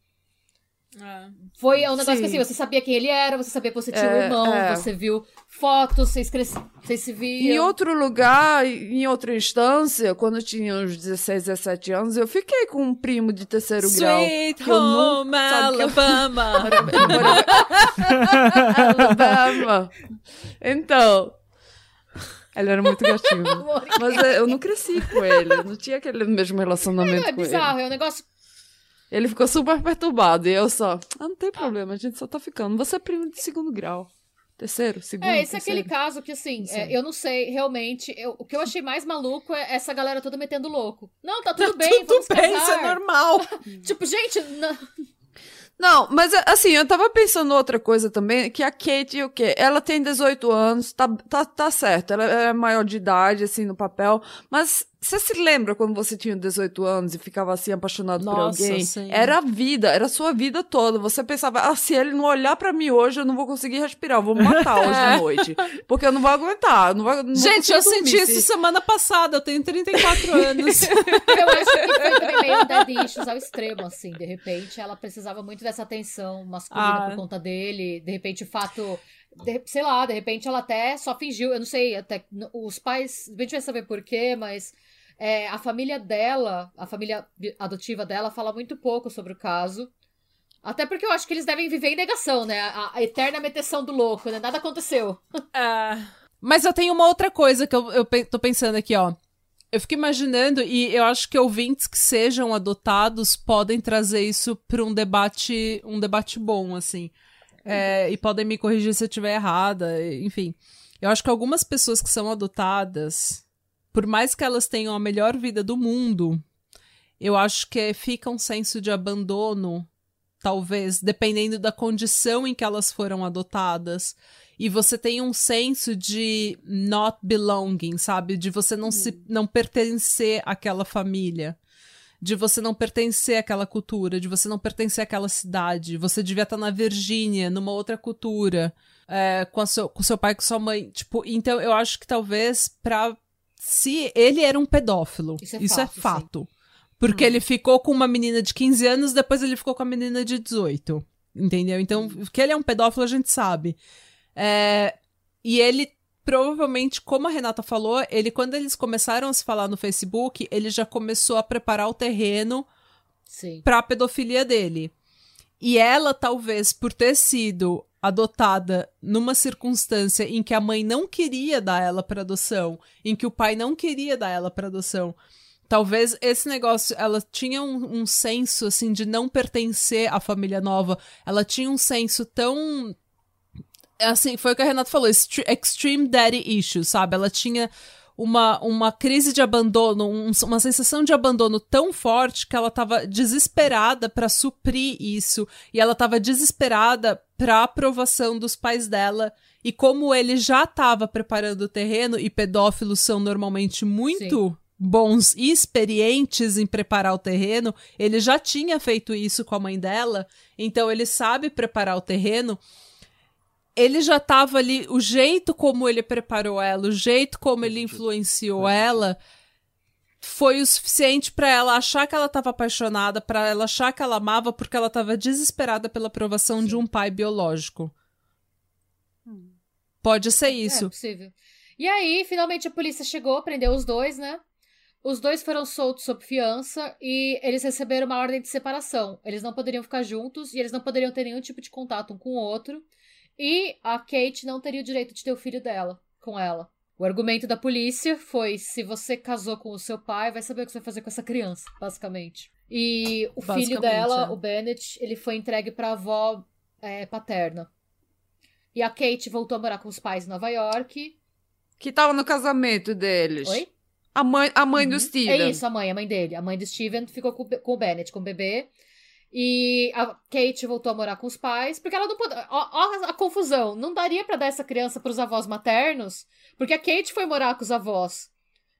Foi um negócio que Sim. assim, você sabia quem ele era, você sabia que você tinha um É, irmão, é. você viu fotos, vocês, cres... vocês se Em viam. outro lugar, em outra instância, quando eu tinha uns 16, 17 anos, eu fiquei com um primo de terceiro grau. Sweet que eu não- Home que eu- Alabama. Alabama. Então. Ele era muito gatinho. Mas é, eu não cresci com ele. Não tinha aquele mesmo relacionamento Não, é com ele. bizarro, é um negócio. Ele ficou super perturbado. E eu só. Ah, não tem problema, a gente só tá ficando. Você é primo de segundo grau. Terceiro? Segundo? É, esse é terceiro. aquele caso que, assim, Sim. é, eu não sei, realmente. eu- o que eu achei mais maluco é essa galera toda metendo louco. Não, tá tudo bem, Tudo bem, casar. isso é normal. Tipo, gente, não- Não, mas assim, eu tava pensando outra coisa também, que a Kate, o quê? Ela tem 18 anos, tá, tá, tá certo, ela é maior de idade, assim, no papel, mas você se lembra quando você tinha 18 anos e ficava assim apaixonado por Nossa, alguém? sim. Era a vida, era a sua vida toda. Você pensava, ah, se ele não olhar pra mim hoje, eu não vou conseguir respirar, eu vou me matar hoje à noite. Porque eu não vou aguentar, não vou, não Gente, eu senti dormir isso se- semana passada, eu tenho 34 anos. eu acho que foi também meio um dead issues ao extremo, assim. De repente, ela precisava muito dessa atenção masculina Ah. por conta dele. De repente, o fato. de- sei lá, de repente ela até só fingiu. Eu não sei, até. Os pais. A gente vai saber porquê, mas. É, a família dela, a família adotiva dela, fala muito pouco sobre o caso. Até porque eu acho que eles devem viver em negação, né? A, a eterna meteção do louco, né? Nada aconteceu. É. Mas eu tenho uma outra coisa que eu, eu pe- tô pensando aqui, ó. Eu fico imaginando, e eu acho que ouvintes que sejam adotados podem trazer isso para um debate, um debate bom, assim. É, e podem me corrigir se eu estiver errada, enfim. Eu acho que algumas pessoas que são adotadas, por mais que elas tenham a melhor vida do mundo, eu acho que fica um senso de abandono, talvez, dependendo da condição em que elas foram adotadas. E você tem um senso de not belonging, sabe? De você não se não pertencer àquela família. De você não pertencer àquela cultura, de você não pertencer àquela cidade. Você devia estar na Virgínia, numa outra cultura, é, com, seu, com seu pai, com sua mãe. Tipo, então eu acho que talvez pra. Se ele era um pedófilo, Isso é isso é fato, sim. fato. Porque ele ficou com uma menina de 15 anos, depois ele ficou com a menina de 18. Entendeu? Então, que ele é um pedófilo, a gente sabe. É, e ele provavelmente, como a Renata falou, ele quando eles começaram a se falar no Facebook, ele já começou a preparar o terreno Sim. pra pedofilia dele. E ela, talvez, por ter sido adotada numa circunstância em que a mãe não queria dar ela para adoção, em que o pai não queria dar ela para adoção, talvez esse negócio, ela tinha um, um senso assim de não pertencer à família nova, ela tinha um senso tão assim, foi o que a Renata falou, extre- extreme daddy issues, sabe? Ela tinha uma, uma crise de abandono, um- uma sensação de abandono tão forte que ela tava desesperada pra suprir isso. E ela tava desesperada pra aprovação dos pais dela. E como ele já tava preparando o terreno, e pedófilos são normalmente muito bons e experientes em preparar o terreno, ele já tinha feito isso com a mãe dela, então ele sabe preparar o terreno ele já tava ali, o jeito como ele preparou ela, o jeito como ele influenciou ela, foi o suficiente pra ela achar que ela tava apaixonada, pra ela achar que ela amava, porque ela tava desesperada pela aprovação de um pai biológico. Pode ser É isso. possível. E aí, finalmente a polícia chegou, prendeu os dois, né? Os dois foram soltos sob fiança e eles receberam uma ordem de separação. Eles não poderiam ficar juntos e eles não poderiam ter nenhum tipo de contato um com o outro. E a Kate não teria o direito de ter o filho dela com ela. O argumento da polícia foi: se você casou com o seu pai, vai saber o que você vai fazer com essa criança, basicamente. E o filho dela, é. o Bennett, ele foi entregue pra avó é, paterna. E a Kate voltou a morar com os pais em Nova York. Que tava no casamento deles. Oi? A mãe, a mãe do É Steven. isso, a mãe, a mãe dele. A mãe do Steven ficou com, com o Bennett, com o bebê. E a Kate voltou a morar com os pais, porque ela não pode. Ó, ó a confusão. Não daria pra dar essa criança pros avós maternos, porque a Kate foi morar com os avós.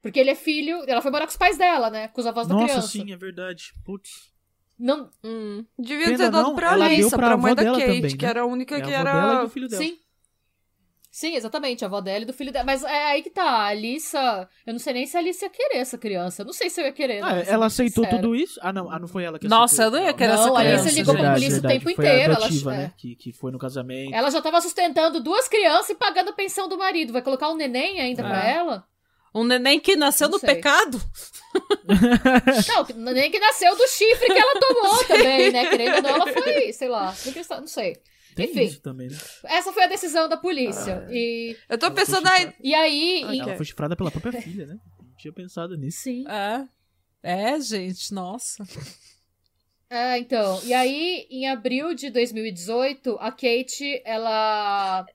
Porque ele é filho. Ela foi morar com os pais dela, né? Com os avós da Nossa, criança. sim, é verdade. Putz. Não, Hum. Devia Pena ter dado não, pra Alissa, pra pra mãe da dela Kate, também, que né? era a única É que a era. dela e do filho dela. Sim. Sim, exatamente, a avó dela e do filho dela. Mas é aí que tá, a Alissa. Eu não sei nem se a Alice ia querer essa criança. Eu não sei se eu ia querer. Ah, não, pra ela bem aceitou sincera. tudo isso? Ah, não, ah, não foi ela que Nossa, aceitou. eu não ia querer Não, essa a Alice criança. ligou pra gente. polícia o tempo foi inteiro, A ela- adotiva, é. né? Que, que foi no casamento. Ela já tava sustentando duas crianças e pagando a pensão do marido. Vai colocar um neném ainda pra É. ela? Um neném que nasceu Não no pecado? Não, que- nem que nasceu do chifre que ela tomou também, né? Querendo ou não, ela foi, sei lá, não sei. Tem Enfim. isso também, né? Essa foi a decisão da Ah. polícia. E, Eu tô Ela foi pensando aí. chifrada. e aí. Ok. em- Ela foi chifrada pela própria filha, né? Não tinha pensado nisso. Sim. É. É, gente, nossa. É, então. E aí, em abril de 2018, a Kate, ela.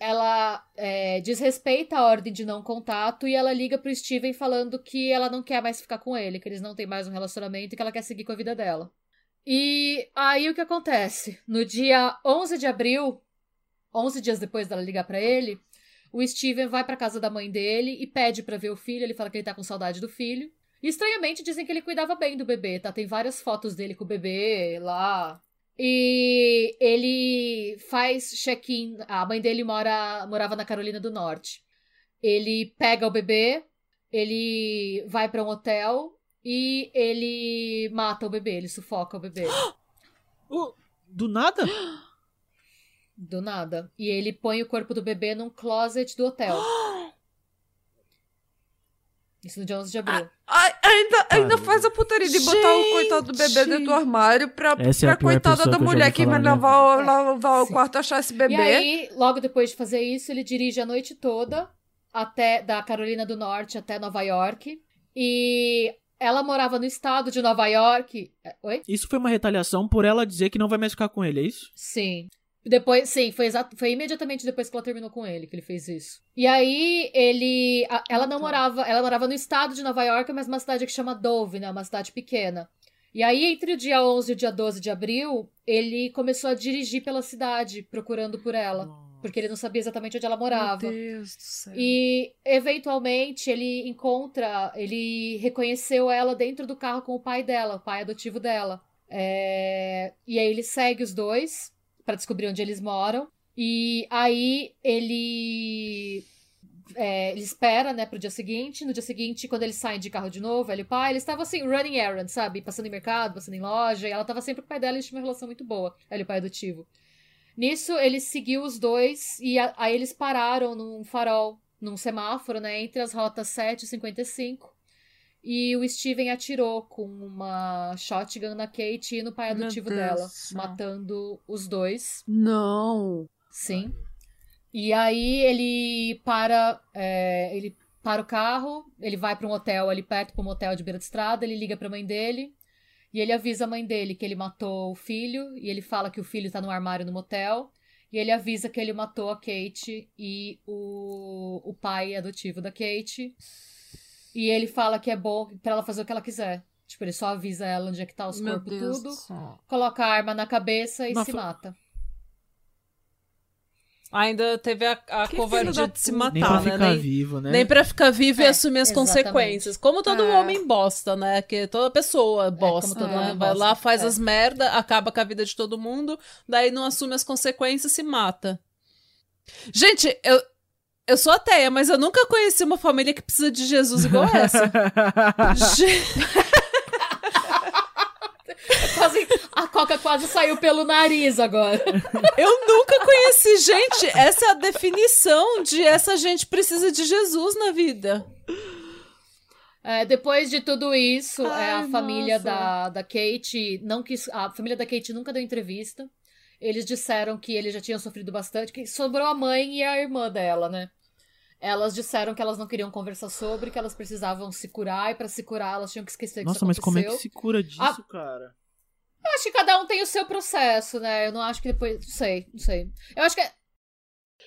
Ela é, desrespeita a ordem de não contato e ela liga pro Steven falando que ela não quer mais ficar com ele, que eles não têm mais um relacionamento e que ela quer seguir com a vida dela. E aí o que acontece? No dia 11 de abril, 11 dias depois dela ligar pra ele, o Steven vai pra casa da mãe dele e pede pra ver o filho. Ele fala que ele tá com saudade do filho. E estranhamente dizem que ele cuidava bem do bebê, tá? Tem várias fotos dele com o bebê lá. E ele faz check-in. A mãe dele mora, morava na Carolina do Norte. Ele pega o bebê, ele vai pra um hotel e ele mata o bebê, ele sufoca o bebê. Oh, do nada? Do nada. E ele põe o corpo do bebê num closet do hotel. Isso no dia 11 de abril. Ai, ainda, ainda faz a putaria de botar o coitado do bebê Gente. dentro do armário pra, Essa é a pra coitada da que mulher que vai lavar, o- lavar o quarto achar esse E bebê. aí, logo depois de fazer isso, ele dirige a noite toda até da Carolina do Norte até Nova York. E ela morava no estado de Nova York. É, Oi? Isso foi uma retaliação por ela dizer que não vai mais ficar com ele, é isso? Sim. Depois, sim, foi, exato, foi imediatamente depois que ela terminou com ele que ele fez isso. E aí, ele. a- ela não Tá. morava. Ela morava no estado de Nova York, mas uma cidade que chama Dove, né? Uma cidade pequena. E aí, entre o dia 11 e o dia 12 de abril, ele começou a dirigir pela cidade, procurando por ela. Porque ele não sabia exatamente onde ela morava. Meu Deus do céu. E eventualmente ele encontra, ele reconheceu ela dentro do carro com o pai dela, o pai adotivo dela. É, E aí ele segue os dois pra descobrir onde eles moram. E aí ele é, ele espera, né, pro dia seguinte. No dia seguinte, quando eles saem de carro de novo, ele e o pai, eles estavam assim, running errand, sabe? Passando em mercado, passando em loja. E ela tava sempre com o pai dela e eles tinham uma relação muito boa. Ele e o pai adotivo. Nisso, ele seguiu os dois e a- aí eles pararam num farol, num semáforo, né, entre as rotas 7 e 55. E o Steven atirou com uma shotgun na Kate e no pai adotivo dela, matando os dois. Não. Sim. E aí ele para, é, ele para o carro, ele vai para um hotel ali perto, para um motel de beira de estrada, ele liga para a mãe dele e ele avisa a mãe dele que ele matou o filho e ele fala que o filho tá no armário no motel e ele avisa que ele matou a Kate e o, o pai adotivo da Kate e ele fala que é bom para ela fazer o que ela quiser. Tipo, ele só avisa ela onde é que tá os Meu corpos Deus tudo, coloca a arma na cabeça e Mas se foi- mata. Ainda teve a, a covardia de se matar, Nem pra né? ficar Nem- vivo, né? Nem pra ficar vivo e É, assumir as exatamente. consequências. Como todo É. homem bosta, né? Que toda pessoa bosta, como todo né? homem Vai bosta. lá, faz É. as merda, acaba com a vida de todo mundo, daí não assume as consequências e se mata. Gente, eu, eu sou ateia, mas eu nunca conheci uma família que precisa de Jesus igual essa. Gente, Quase, a coca quase saiu pelo nariz agora. eu nunca conheci gente. Essa é a definição de essa gente precisa de Jesus na vida. É, depois de tudo isso, Ai, é, a família nossa. da, da Kate não quis. A família da Kate nunca deu entrevista. Eles disseram que eles já tinham sofrido bastante, que sobrou a mãe e a irmã dela, né? Elas disseram que elas não queriam conversar sobre, que elas precisavam se curar, e pra se curar elas tinham que esquecer que Nossa, isso mas como é que aconteceu. se cura disso, Ah. cara? Eu acho que cada um tem o seu processo, né? Eu não acho que depois. Não sei, não sei. Eu acho que.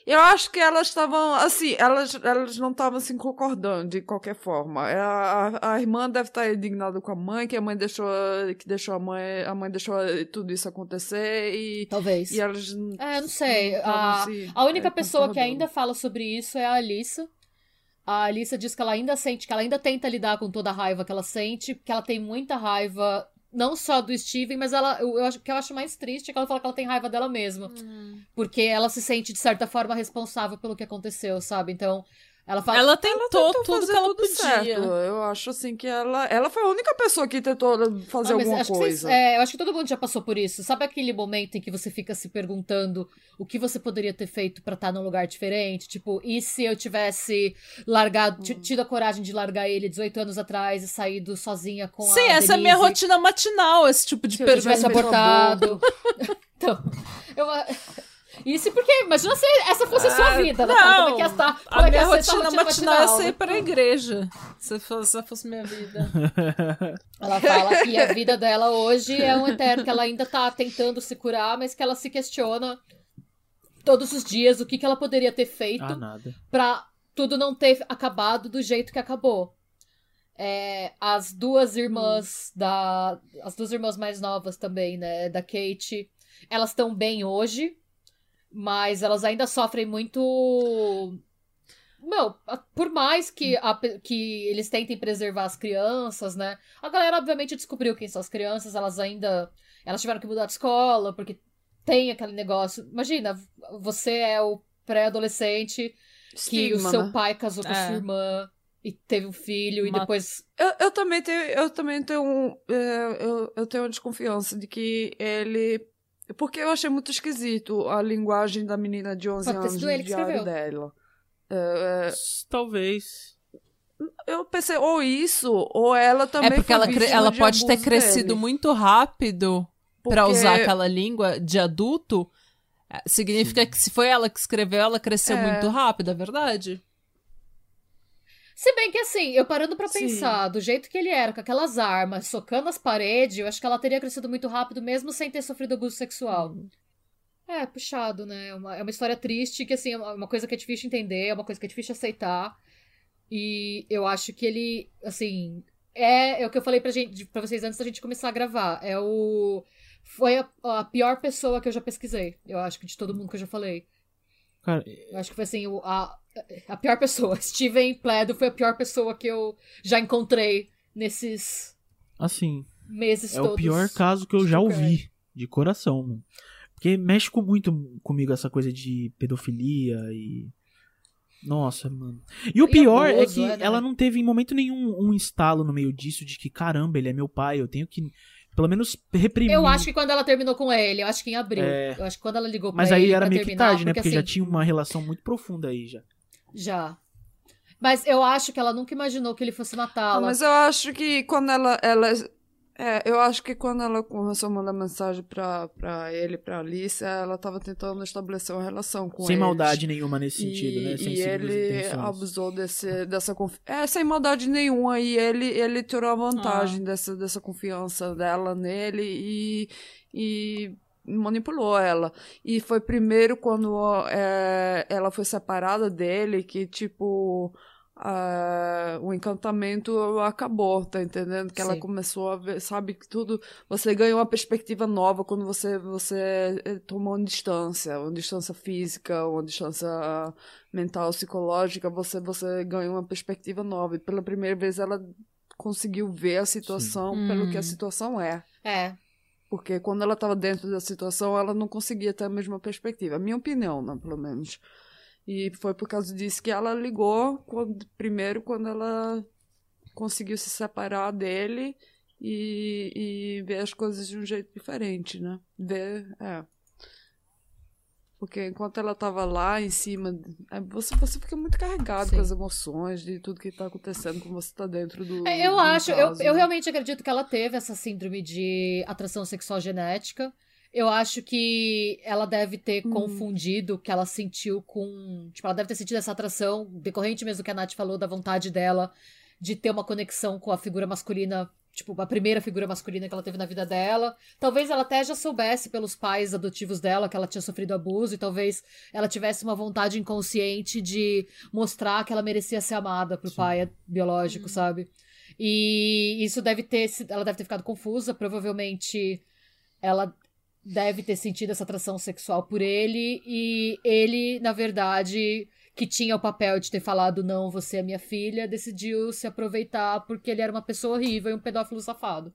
Eu acho que elas estavam, assim, elas, elas não estavam assim concordando de qualquer forma. É, A, a, a irmã deve estar indignada com a mãe, que a mãe deixou, que deixou a mãe, a mãe deixou tudo isso acontecer e, Talvez. e elas É, não sei. não A, assim, a única é, pessoa que ainda fala sobre isso é a Alissa. A Alissa diz que ela ainda sente, que ela ainda tenta lidar com toda a raiva que ela sente, que ela tem muita raiva, não só do Steven, mas ela, eu, eu acho, o que eu acho mais triste é que ela fala que ela tem raiva dela mesma. Porque ela se sente, de certa forma, responsável pelo que aconteceu, sabe? Então, ela fala. Ela tentou tentou tudo que ela tudo podia. certo. Eu acho assim que ela, ela foi a única pessoa que tentou fazer Ah, alguma acho que coisa. vocês- é, eu acho que todo mundo já passou por isso. Sabe aquele momento em que você fica se perguntando o que você poderia ter feito pra estar num lugar diferente? Tipo, e se eu tivesse largado, Hum. tido a coragem de largar ele 18 anos atrás e saído sozinha com a Sim, essa é a minha rotina matinal, esse tipo de Se eu pergunta. tivesse abortado. então, eu. Isso porque, imagina se essa fosse a sua Ah, vida, né? não. Como é que ia estar? Como A é minha ia ser rotina matinal é matinal? sair pra igreja. Se fosse, se fosse minha vida. Ela fala que a vida dela hoje é um eterno, que ela ainda tá tentando se curar, mas que ela se questiona todos os dias o que, que ela poderia ter feito Ah, pra tudo não ter acabado do jeito que acabou. É, as duas irmãs da. As duas irmãs mais novas também, né? Da Kate, elas estão bem hoje, mas elas ainda sofrem muito. Não, a- por mais que, a que eles tentem preservar as crianças, né? A galera, obviamente, descobriu quem são as crianças, elas ainda. Elas tiveram que mudar de escola, porque tem aquele negócio. Imagina, você é o pré-adolescente que o seu né? pai casou com É. sua irmã e teve um filho, e depois. Eu, eu também tenho, eu também tenho, um, é, eu, eu tenho uma desconfiança de que ele, porque eu achei muito esquisito a linguagem da menina de 11 Pode anos no ele que diário escreveu. dela. É, Talvez. é, eu pensei ou isso ou ela também É porque foi ela, ela de pode ter crescido dele. muito rápido pra Porque- usar aquela língua de adulto. é, Significa que se foi ela que escreveu, ela cresceu É. muito rápido, é verdade? Se bem que assim, eu parando pra Sim. pensar, do jeito que ele era, com aquelas armas, socando as paredes, eu acho que ela teria crescido muito rápido, mesmo sem ter sofrido abuso sexual. É, puxado, né? É uma, é uma história triste que, assim, é uma coisa que é difícil entender, é uma coisa que é difícil aceitar. E eu acho que ele, assim, é, é o que eu falei pra, gente, pra vocês antes da gente começar a gravar. É o. Foi a, a pior pessoa que eu já pesquisei. Eu acho que de todo mundo que eu já falei. Cara, Eu acho que foi assim, o- a, a pior pessoa. Steven Pledo foi a pior pessoa que eu já encontrei nesses assim, meses é todos. o pior caso que eu já ouvi, de coração, mano. Porque mexe com muito comigo essa coisa de pedofilia e. Nossa, mano. E o E pior é abuso, que é, né? ela não teve em momento nenhum um estalo no meio disso de que, caramba, ele é meu pai, eu tenho que, pelo menos, reprimir. Eu acho que quando ela terminou com ele, eu acho que em abril. É. Eu acho que quando ela ligou pra Mas ele aí era meio que terminar, tarde, né? Porque já assim, tinha uma relação muito profunda aí já. Já. Mas eu acho que ela nunca imaginou que ele fosse matá-la. Mas eu acho que quando ela, ela é, eu acho que quando ela começou a mandar mensagem pra, pra ele, pra Alice, ela tava tentando estabelecer uma relação com Sem eles. maldade nenhuma nesse sentido, né? Sem e ele intenções. abusou desse, dessa confiança. É, sem maldade nenhuma. E ele, ele tirou a vantagem Ah. dessa, dessa confiança dela nele e, e manipulou ela. E foi primeiro quando é, ela foi separada dele que, tipo. o encantamento acabou, tá entendendo? Que ela Sim. começou a ver, sabe, que tudo. Você ganha uma perspectiva nova quando você, você eh, toma uma distância, uma distância física, uma distância mental, psicológica, você, você ganha uma perspectiva nova. E pela primeira vez ela conseguiu ver a situação Sim. pelo que a Hum. situação é. É. Porque quando ela estava dentro da situação, ela não conseguia ter a mesma perspectiva. Minha opinião, né, pelo menos. E foi por causa disso que ela ligou, quando- primeiro quando ela conseguiu se separar dele e, e ver as coisas de um jeito diferente, né? Ver, é. Porque enquanto ela tava lá em cima, é, você, você fica muito carregado Sim. com as emoções de tudo que tá acontecendo quando você tá dentro do. É, eu do acho, eu, caso, eu né? realmente acredito que ela teve essa síndrome de atração sexual genética. Eu acho que ela deve ter Hum. confundido o que ela sentiu com. Tipo, ela deve ter sentido essa atração, decorrente mesmo do que a Nath falou, da vontade dela de ter uma conexão com a figura masculina, tipo, a primeira figura masculina que ela teve na vida dela. Talvez ela até já soubesse pelos pais adotivos dela que ela tinha sofrido abuso, e talvez ela tivesse uma vontade inconsciente de mostrar que ela merecia ser amada pro Sim. pai biológico, sabe? E isso deve ter. se- Ela deve ter ficado confusa. Provavelmente ela deve ter sentido essa atração sexual por ele. E ele, na verdade, que tinha o papel de ter falado não, você é minha filha, decidiu se aproveitar porque ele era uma pessoa horrível e um pedófilo safado.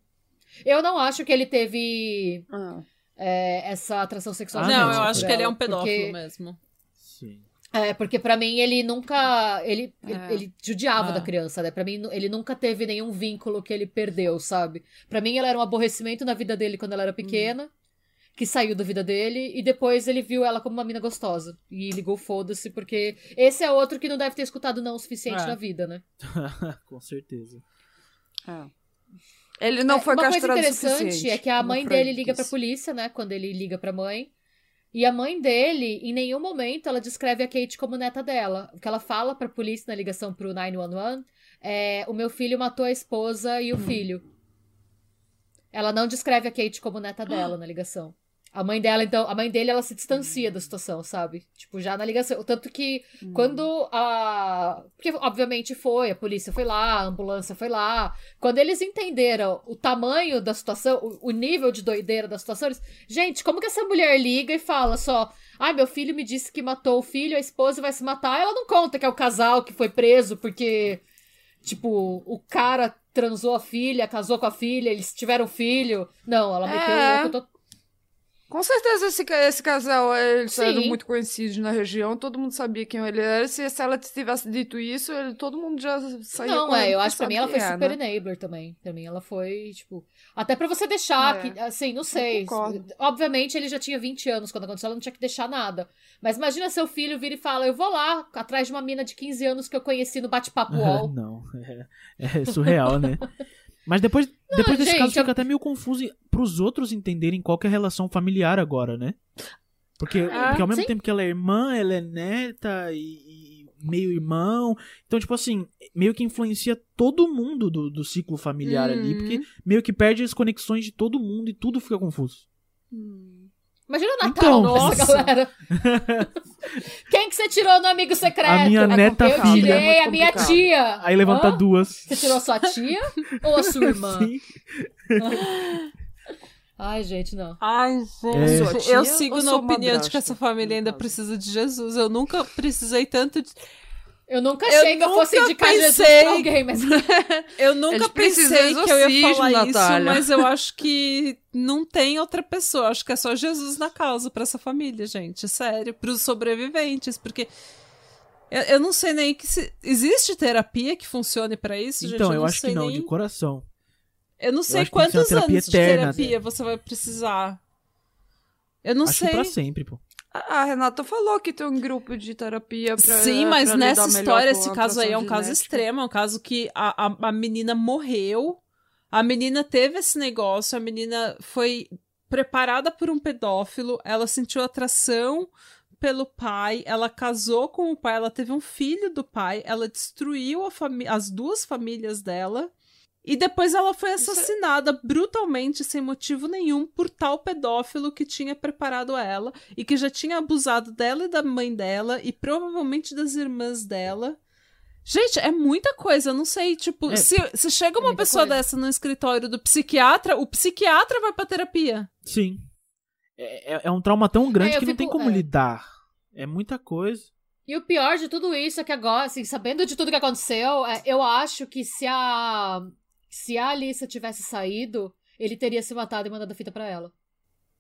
Eu não acho que ele teve Ah. é, essa atração sexual. Ah, não, eu acho que ele é ela, um pedófilo porque- mesmo. Sim. É, porque pra mim ele nunca. Ele, É. ele, ele judiava Ah. da criança, né? Pra mim ele nunca teve nenhum vínculo que ele perdeu, sabe? Pra mim ela era um aborrecimento na vida dele quando ela era pequena, que saiu da vida dele, e depois ele viu ela como uma mina gostosa. E ligou foda-se, porque esse é outro que não deve ter escutado não o suficiente É. na vida, né? Com certeza. É. Ele não É, foi Uma coisa interessante é que a mãe dele liga pra disse. polícia, né? Quando ele liga pra mãe. E a mãe dele, em nenhum momento, ela descreve a Kate como neta dela. O que ela fala pra polícia na ligação pro 911 é: o meu filho matou a esposa e o filho. Ela não descreve a Kate como neta dela na ligação. A mãe dela, então, a mãe dele, ela se distancia da situação, sabe? Tipo, já na ligação. Tanto que Hum. quando a. Porque, obviamente, foi, a polícia foi lá, a ambulância foi lá. Quando eles entenderam o tamanho da situação, o, o nível de doideira da situação, eles. Gente, como que essa mulher liga e fala só. Ai, meu filho me disse que matou o filho, a esposa vai se matar. Ela não conta que é o casal que foi preso porque. Tipo, o cara transou a filha, casou com a filha, eles tiveram filho. Não, ela meteu É. o louco. Com certeza esse, esse casal, eles Sim. eram muito conhecidos na região, todo mundo sabia quem ele era. Se, se ela tivesse dito isso, ele- todo mundo já saía Não, é, eu acho que pra mim ela foi é, super né? enabler também. Pra mim ela foi, tipo. Até pra você deixar, É. que, assim, não sei. Obviamente ele já tinha 20 anos quando aconteceu, ela não tinha que deixar nada. Mas imagina seu filho vir e fala: Eu vou lá, atrás de uma mina de 15 anos que eu conheci no bate-papo UOL. Não, é, é surreal, né? Mas depois, depois desse gente, caso eu- fica até meio confuso pros outros entenderem qual é a relação familiar agora, né? Porque, Ah, porque ao mesmo sim. tempo que ela é irmã, ela é neta e, e meio irmão. Então, tipo assim, meio que influencia todo mundo do, do ciclo familiar ali, Uhum. porque meio que perde as conexões de todo mundo e tudo fica confuso. Hum. Imagina o Natal Então, nossa. galera. Quem que você tirou no amigo secreto? A minha neta Eu filha. tirei É a minha tia. Aí levanta Hã? duas. Você tirou a sua tia ou a sua irmã? Sim. Ai, gente, não. Ai, É. gente. Tia Eu sigo na opinião de que essa família ainda precisa de Jesus. Eu nunca precisei tanto de. Eu nunca Eu achei que eu fosse indicar Jesus pensei. pra alguém, mas Eu nunca pensei que eu ia falar isso, Natália. mas eu acho que não tem outra pessoa. Acho que é só Jesus na causa pra essa família, gente. Sério. Pros sobreviventes, porque. Eu, eu não sei nem que se. Existe terapia que funcione pra isso, gente? Então, eu eu acho que não, nem... de coração. Eu não sei uma quantos anos eterna. de terapia você vai precisar. Eu não acho sei. que pra sempre, pô. A a Renata falou que tem um grupo de terapia pra Sim, mas pra nessa história, esse caso aí é um alteração caso genética. extremo, é um caso que a, a, a menina morreu, a menina teve esse negócio, a menina foi preparada por um pedófilo, ela sentiu atração pelo pai, ela casou com o pai, ela teve um filho do pai, ela destruiu as duas famílias dela. E depois ela foi é- assassinada brutalmente, sem motivo nenhum, por tal pedófilo que tinha preparado ela e que já tinha abusado dela e da mãe dela e provavelmente das irmãs dela. Gente, é muita coisa, eu não sei, tipo, É. se, se chega uma Muita pessoa coisa. dessa no escritório do psiquiatra, o psiquiatra vai pra terapia. Sim. É, é- é um trauma tão grande É, que não fico- tem como é. lidar. É muita coisa. E o pior de tudo isso é que agora, assim, sabendo de tudo que aconteceu, é, eu acho que se a se a Alissa tivesse saído, ele teria se matado e mandado a fita pra ela.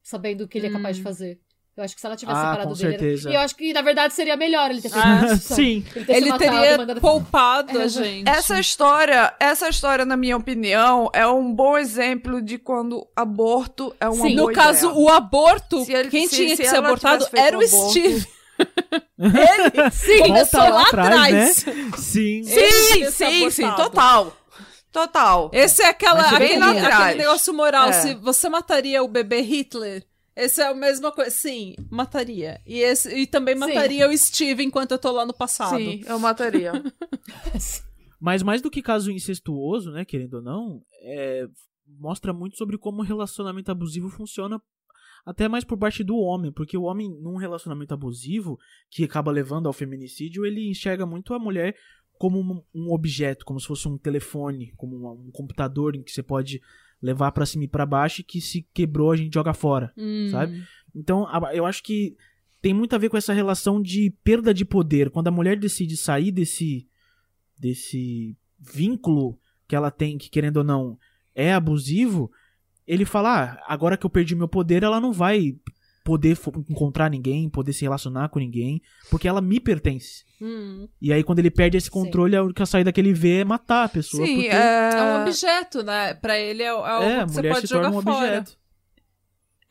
Sabendo o que ele é capaz de Hum. fazer. Eu acho que se ela tivesse Ah, separado com dele. era- certeza. E eu acho que, na verdade, seria melhor ele ter feito Ah, isso. Sim. Ele, ter se Ele matado teria mandado- poupado a É, gente. Essa história, essa história, na minha opinião, é um bom exemplo de quando aborto é uma Sim. No caso, ideia. o aborto, Se ele- quem se- tinha se que ser abortado era o aborto- Steve. Ele sim, começou lá lá atrás, atrás. Sim. Sim, sim, sim, total. Total. Esse é aquela, aquele, aquele negócio moral. É. Se você mataria o bebê Hitler, esse é a mesma coisa. Sim, mataria. E, esse, e também Sim. mataria o Steve enquanto eu tô lá no passado. Sim, eu mataria. Mas mais do que caso incestuoso, né, querendo ou não, é, mostra muito sobre como o relacionamento abusivo funciona até mais por parte do homem, porque o homem num relacionamento abusivo que acaba levando ao feminicídio, ele enxerga muito a mulher como um, objeto, como se fosse um telefone, como um, computador em que você pode levar pra cima e pra baixo e que se quebrou a gente joga fora. Hum. Sabe? Então, eu acho que tem muito a ver com essa relação de perda de poder. Quando a mulher decide sair desse desse vínculo que ela tem, que querendo ou não é abusivo, ele fala: ah, agora que eu perdi meu poder, ela não vai poder encontrar ninguém, poder se relacionar com ninguém, porque ela me pertence. Hum. E aí, quando ele perde esse controle, a única saída que ele vê é matar a pessoa. Sim, porque... É um é... objeto, né? Pra ele é, é algo É, a que você mulher pode se torna jogar um fora. objeto.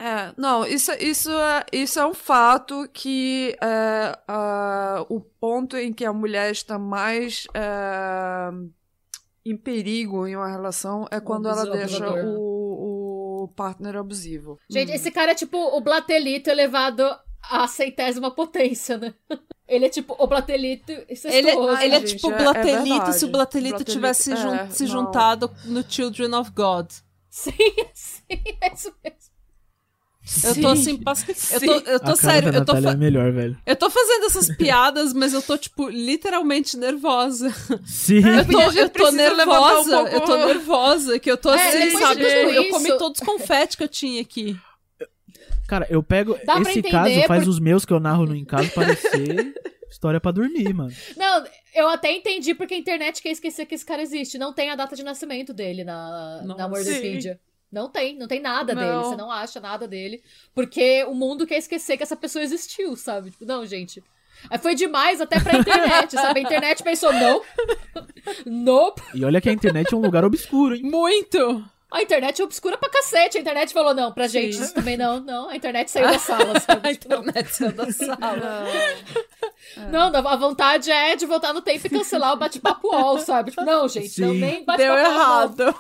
É, não, isso, isso, é, isso é um fato que é, ah, o ponto em que a mulher está mais é, em perigo em uma relação é quando ela deixa o, o partner abusivo. Gente, esse cara é tipo o Blatelito elevado à centésima potência, né? Ele é tipo o Blatelito incestuoso. Ele, Ai, ele é gente, tipo é- o é Blatelito verdade. se o Blatelito Blatelito, tivesse jun- é, se não. juntado no Children of God. Sim, sim, é isso mesmo. Eu tô assim, pas- eu tô, eu tô a cara sério, da eu tô, Natália fa- é melhor, velho. eu tô fazendo essas piadas, mas eu tô, tipo, literalmente nervosa. Sim. Eu tô, eu tô um nervosa, pouco- eu tô nervosa, que eu tô É, assim, sabe? Tipo, eu comi todos os confetes que eu tinha aqui. Cara, eu pego. Dá esse entender caso faz por- os meus que eu narro no em casa parecer história pra dormir, mano. Não, eu até entendi porque a internet quer esquecer que esse cara existe. Não tem a data de nascimento dele na, na Nossa. Não tem, não tem nada Não. dele. Você não acha nada dele. Porque o mundo quer esquecer que essa pessoa existiu, sabe? Tipo, não, gente. Aí foi demais até pra internet, sabe? A internet pensou, não. Nope. E olha que a internet é um lugar obscuro, hein? Muito! A internet é obscura pra cacete. A internet falou, não, pra gente isso também não, não. A internet saiu da sala, sabe? A Tipo, não. internet saiu da sala. Não, a vontade é de voltar no tempo e cancelar o bate-papo all, sabe? Tipo, não, gente, não, Sim. nem bate-papo Deu não. errado.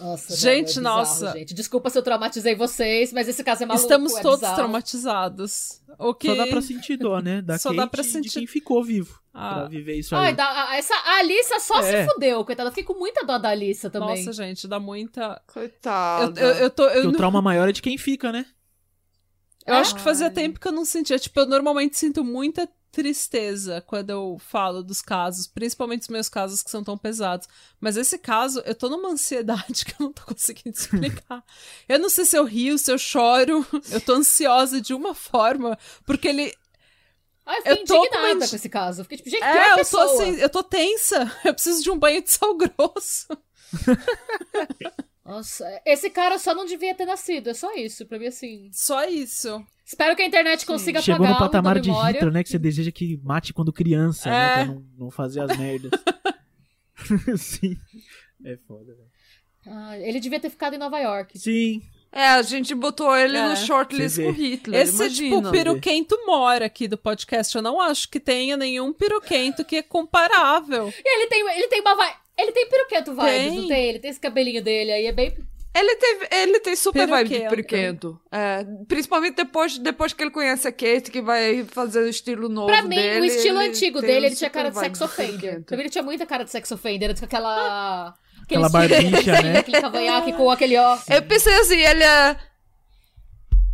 Nossa, Gente, não, é bizarro, nossa. Gente. Desculpa se eu traumatizei vocês, mas esse caso é maluco. Estamos é todos bizarro. traumatizados. O que... Só dá pra sentir dó, né? Da Só Kate dá pra e de sentir- quem ficou vivo Ah. pra viver isso aí. Ai, da, a- essa, a Alissa só É. se fudeu, coitada. Eu fiquei com muita dó da Alissa também. Nossa, gente, dá muita. Eu, Coitada. eu, eu tô. Eu, Porque o não- trauma maior é de quem fica, né? eu acho que fazia Ai. tempo que eu não sentia. Tipo, eu normalmente sinto muita tristeza quando eu falo dos casos, principalmente os meus casos que são tão pesados. Mas esse caso, eu tô numa ansiedade que eu não tô conseguindo explicar. eu não sei se eu rio, se eu choro. Eu tô ansiosa de uma forma, porque ele. Ah, eu fiquei Eu tô com indignada uma com, esse caso. Eu fiquei tipo, gente, É, eu tô assim, eu tô tensa. Eu preciso de um banho de sal grosso. Nossa, esse cara só não devia ter nascido. É só isso, pra mim, assim. Só isso. Espero que a internet consiga Chegou no patamar de. Hitler, né? Que você deseja que mate quando criança, né? É. Pra não, não fazer as merdas. Sim. É foda, velho. Ah, ele devia ter ficado em Nova York. Sim. É, a gente botou ele É. no shortlist com. Hitler, Esse, imagina. tipo, piroquento mora aqui do podcast. Eu não acho que tenha nenhum piroquento que é comparável. E ele tem, ele tem uma vibe. Ele tem peruquento vibes, Tem. não tem? Ele tem esse cabelinho dele aí, é bem. Ele, teve, ele tem super vibe de Peruquento. periquento. É, principalmente depois, depois que ele conhece a Kate, que vai fazer o estilo novo Pra mim, dele. o estilo ele antigo dele, ele tinha cara de sex offender. Pra mim, ele tinha muita cara de sex offender, com aquela. Aquela barbicha, né? Aquele cavanhaque com aquele ó. Eu pensei assim, ele é...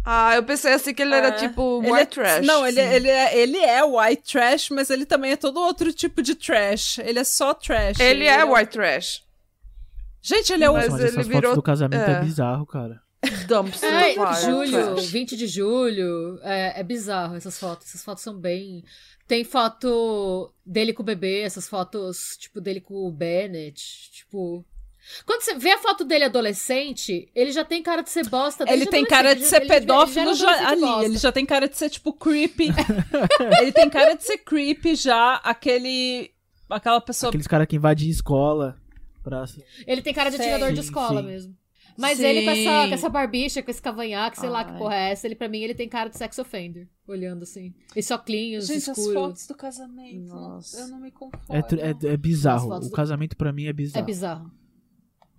Ah, eu pensei assim que ele era É. tipo Ele white é- trash. Não, ele, sim. ele, é, ele é white trash, mas ele também é todo outro tipo de trash. Ele é só trash. Ele é white trash. Gente, ele é o. Mas mas ele essas virou- fotos do casamento é, é. bizarro, cara. Dumpster Ai, fire julho, trash. 20 de julho. É, é bizarro essas fotos. Essas fotos são bem. Tem foto dele com o bebê, essas fotos, tipo, dele com o Bennett. Tipo. Quando você vê a foto dele adolescente, ele já tem cara de ser bosta. Ele tem cara de ser pedófilo era já, ali. Ele já tem cara de ser, tipo, creepy. ele tem cara de ser creepy já, aquele. Aquela pessoa. Aqueles caras que invadem escola pra... Ele tem cara de Sim. atirador de escola sim. mesmo. Mas Sim. ele com essa, com essa barbicha, com esse cavanhaque, sei lá que Ai. porra é essa, ele pra mim ele tem cara de sex offender, olhando assim. Esse óculos Gente, as escuro. fotos do casamento. Nossa. Eu não me conformo. É, é, é bizarro. As O do- casamento pra mim é É bizarro.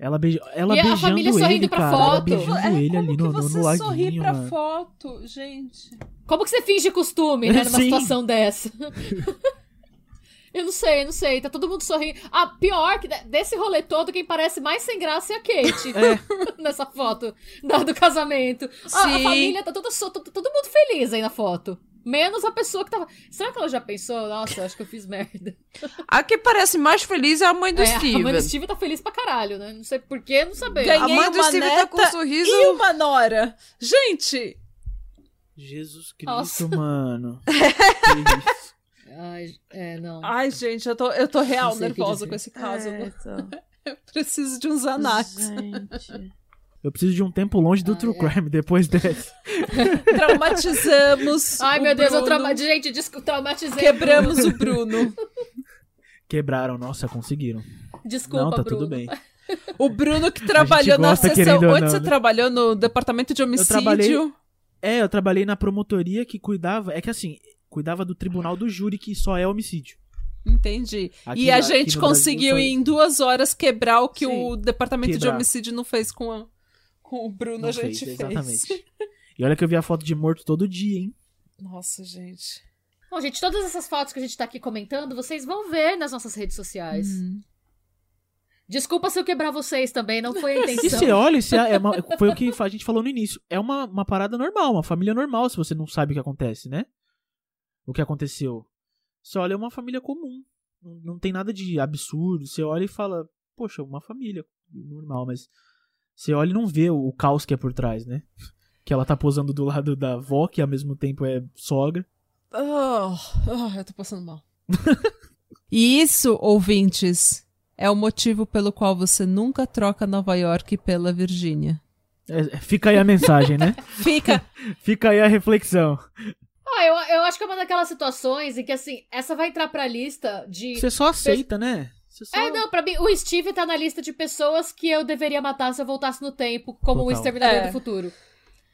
Ela, beija... ela E a beijando família ele, sorrindo pra cara. Ela foto. beijando É, ele como ali que no, no, você no sorri laguinho, pra mano. foto, gente? Como que você finge costume, né, numa Sim. situação dessa? eu não sei, não sei. Tá todo mundo sorrindo. Ah, pior que de- desse rolê todo, quem parece mais sem graça é a Kate. nessa foto da- do casamento. Ah, a família tá toda, todo, todo mundo feliz aí na foto. Menos a pessoa que tava. Será que ela já pensou? Nossa, eu acho que eu fiz merda. A que parece mais feliz é a mãe do É, Steven. a mãe do Steve tá feliz pra caralho, né? Não sei porquê, não sabemos. Ganhei A mãe do uma Steve tá com um sorriso- E uma nora. Gente, Jesus Cristo, Nossa. mano. Isso? Ai, é, não. ai, gente, eu tô, eu tô real nervosa com esse caso. É, então. Eu preciso de uns anax. Gente. Eu preciso de um tempo longe do Ai, True é. Crime depois dessa. Traumatizamos. Ai, o meu Deus, eu Bruno. trauma... gente, desculpa, traumatizei. Quebramos o Bruno. Quebraram, nossa, conseguiram. Desculpa, Não, tá Bruno. tudo bem. O Bruno que trabalhou na gosta, sessão. querendo ou Onde não, você né? trabalhou? No departamento de homicídio? trabalhei- É, eu trabalhei na promotoria que cuidava. É que assim, cuidava do tribunal do júri, que só é homicídio. Entendi. Aqui e a na- gente Brasil conseguiu só- em duas horas quebrar o que Sim. o departamento de Quebrar. homicídio não fez com, a- com o Bruno. Não a gente fez, fez. exatamente. E olha que eu vi a foto de morto todo dia, hein? Nossa, gente. Bom, gente, todas essas fotos que a gente tá aqui comentando, vocês vão ver nas nossas redes sociais. Hum. Desculpa se eu quebrar vocês também, não foi a E intenção. você olha, você é uma- foi o que a gente falou no início. É uma, uma parada normal, uma família normal, se você não sabe o que acontece, né? O que aconteceu. Você olha, é uma família comum. Não, não tem nada de absurdo. Você olha e fala, poxa, uma família normal, mas você olha e não vê o, o caos que é por trás, né? Que ela tá posando do lado da avó, que ao mesmo tempo é sogra. Oh, oh, eu tô passando mal. e isso, ouvintes, é o motivo pelo qual você nunca troca Nova York pela Virgínia. É, fica aí a mensagem, né? Fica. Fica aí a reflexão. Ah, eu, eu acho que é uma daquelas situações em que, assim, essa vai entrar pra lista de. Você só aceita, né? Você só... É, não, pra mim, o Steve tá na lista de pessoas que eu deveria matar se eu voltasse no tempo, como o Total. Exterminador É. do Futuro.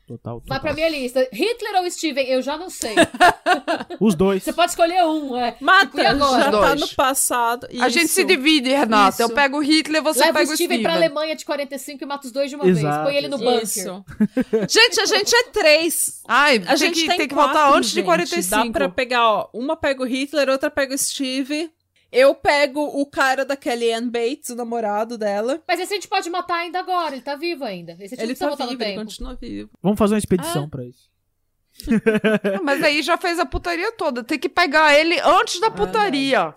Total, Vai total. pra minha lista. Hitler ou Steven? Eu já não sei. Os dois. Você pode escolher um, é. Mata, E agora? já tá Dois. no passado. A gente Isso. se divide, Renata. Isso. Eu pego o Hitler, você Leva pega o o Steven Steven. pra Alemanha de 45 e mata os dois de uma vez. Exato, Põe ele no bunker. Isso. gente, a gente é três. Ai, A tem gente que, tem, tem que quatro, voltar antes de gente. 45. Dá pra pegar, ó. Uma pega o Hitler, outra pega o Steve. Eu pego o cara da Kellyanne Bates, o namorado dela. Mas esse a gente pode matar ainda agora, ele tá vivo ainda. Esse a gente Ele não tá vivo, ele tempo. continua vivo. Vamos fazer uma expedição Ah. pra isso. Ah, Mas aí já fez a putaria toda. Tem que pegar ele antes da putaria.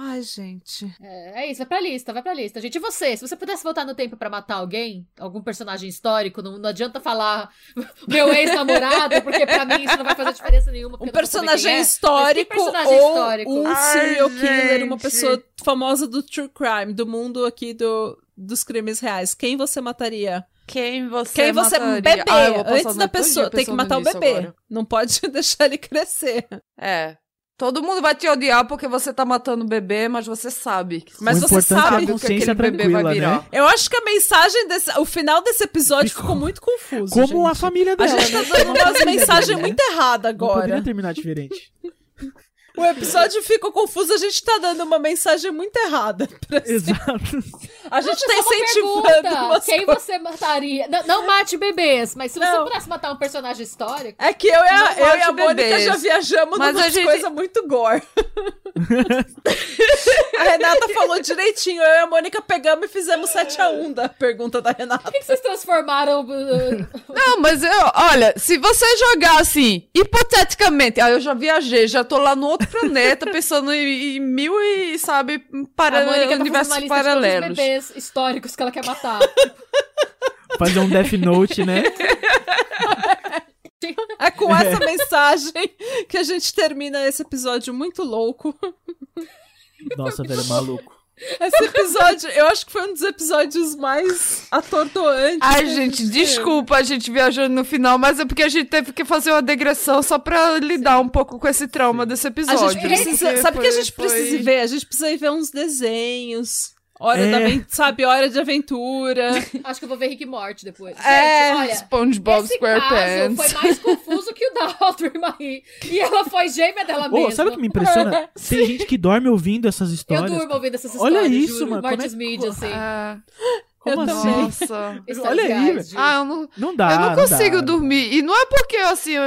Ai, gente. É, é isso, vai pra lista, vai pra lista. Gente, e você? Se você pudesse voltar no tempo pra matar alguém, algum personagem histórico, não, não adianta falar meu ex-namorado, porque pra mim isso não vai fazer diferença nenhuma. Um personagem é. histórico personagem ou histórico? um Ai, serial killer, uma gente. pessoa famosa do true crime, do mundo aqui do, dos crimes reais. Quem você mataria? Quem você Quem você mataria? bebê, Ah, antes da pessoa, tem que matar o bebê. agora. Não pode deixar ele crescer. É. Todo mundo vai te odiar porque você tá matando o bebê, mas você sabe. Mas o você é a sabe o que aquele bebê vai virar. né? Eu acho que a mensagem desse, o final desse episódio Ficou- ficou, muito confuso. Como a gente. família A dela. gente tá né? dando a umas família mensagens dele, né? muito erradas Não poderia agora. terminar diferente. O episódio ficou confuso, a gente tá dando uma mensagem muito errada. Exato. A gente Nossa, tá incentivando Quem coisas. você mataria? Não, não mate bebês, mas se você Não. pudesse matar um personagem histórico. É que eu e a, eu e a Mônica já viajamos Mas numa a gente- coisa muito gore. a Renata falou direitinho, eu e a Mônica pegamos e fizemos 7x1 da pergunta da Renata. Por que, que vocês transformaram. uh, Não, mas eu, olha, se você jogar assim, hipoteticamente, aí eu já viajei, já tô lá no outro planeta pensando em, em mil e, sabe, para tá universos os paralelos. Bebês históricos que ela quer matar. Fazer um Death Note, né? É com essa mensagem que a gente termina esse episódio muito louco. Nossa, velho, maluco. Esse episódio, eu acho que foi um dos episódios mais atordoantes. Ai, a gente, desculpa a gente viajando no final, mas é porque a gente teve que fazer uma digressão só pra lidar um pouco com esse trauma desse A episódio. gente precisa. Sabe o que a gente precisa foi- ir ver? A gente precisa ir ver uns desenhos. Hora É. da sabe, hora de aventura. Acho que eu vou ver Rick e Morty depois. É, Gente, olha. SpongeBob Esse SquarePants. caso foi mais confuso que o da Audrey Marie. E ela foi gêmea dela Ô, mesma. sabe o que me impressiona? Tem gente que dorme ouvindo essas Eu histórias. durmo cara. ouvindo essas Olha histórias, isso, juro. mano, como é Mortis Media, assim. Ah, Como Eu assim? nossa. Histórias Olha aí, velho. Ah, eu não, Não dá. eu não consigo dá. dormir. E não é porque, assim, eu-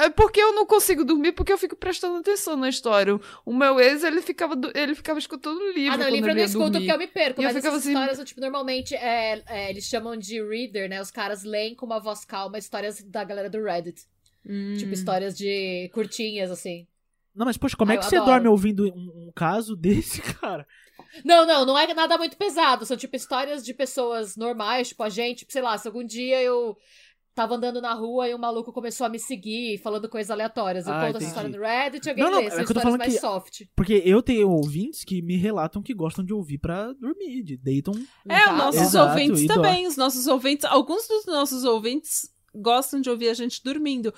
é porque eu não consigo dormir, porque eu fico prestando atenção na história. O meu ex, ele ficava, ele ficava escutando livro. Ah, não, quando livro eu não ia escuto dormir. porque eu me perco. E eu mas ficava essas assim- histórias, tipo, normalmente é, é, eles chamam de reader, né? Os caras leem com uma voz calma histórias da galera do Reddit. Hum. Tipo, histórias de curtinhas, assim. Não, mas poxa, como Ah, é que você adoro. dorme ouvindo um, um caso desse, cara? Não, não, não é nada muito pesado. São, tipo, histórias de pessoas normais, tipo, a gente, tipo, sei lá, se algum dia eu tava andando na rua e um maluco começou a me seguir, falando coisas aleatórias. Eu Ah, conto entendi. essa história no Reddit, alguém Não, não, lê. é São que eu tô histórias falando mais que- soft. Porque eu tenho ouvintes que me relatam que gostam de ouvir pra dormir, de deitam. É, os nossos Exato, ouvintes também. Os nossos ouvintes. Alguns dos nossos ouvintes gostam de ouvir a gente dormindo.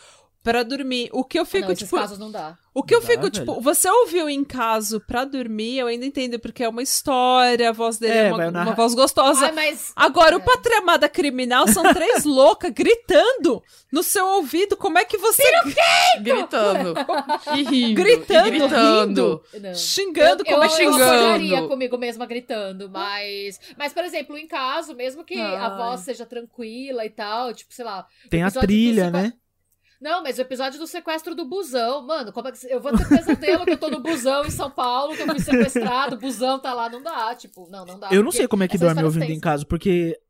Pra dormir. O que eu fico, não, tipo. casos não dá. O que eu Dá, fico, velho. tipo, você ouviu em caso pra dormir, eu ainda entendo, porque é uma história, a voz dele é, É, uma, uma voz gostosa. Ai, mas... Agora, É. o Patramada Criminal são três loucas gritando no seu ouvido. Como é que você. Gritando. E rindo. Gritando, e gritando. Não. Xingando, eu, como é eu, eu xingando. acordaria comigo mesma gritando, mas... Mas, por exemplo, em caso, mesmo que a Ai. voz seja tranquila e tal, tipo, sei lá... Tem a trilha, né? Não, mas o episódio do sequestro do busão, mano, como é que... Eu vou ter pesadelo que eu tô no busão em São Paulo, que eu fui sequestrado, o busão tá lá, não dá, tipo, não, não dá. Eu não sei como é que dorme ouvindo em tensas. casa, porque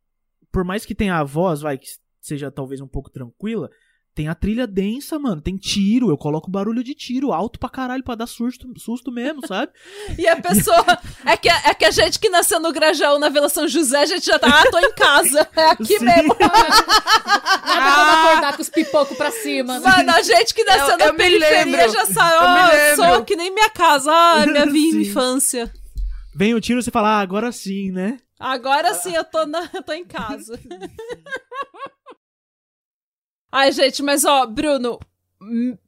por mais que tenha a voz, vai, que seja talvez um pouco tranquila, tem a trilha densa, mano. Tem tiro, eu coloco barulho de tiro alto pra caralho pra dar susto, susto mesmo, sabe? E a pessoa. É que, é que a gente que nasceu no Grajaú, na Vila São José, a gente já tá. Ah, tô em casa. É aqui Sim. mesmo. Nada como acordar com os pipocos pra cima, né? Mano, a gente que nasceu Eu- na eu periferia já sabe. Lembro. sou que nem minha casa. Ah, minha infância. Vem o tiro você fala, ah, agora sim, né? Agora sim eu tô, na, eu tô em casa. Ai, gente, mas ó, Bruno,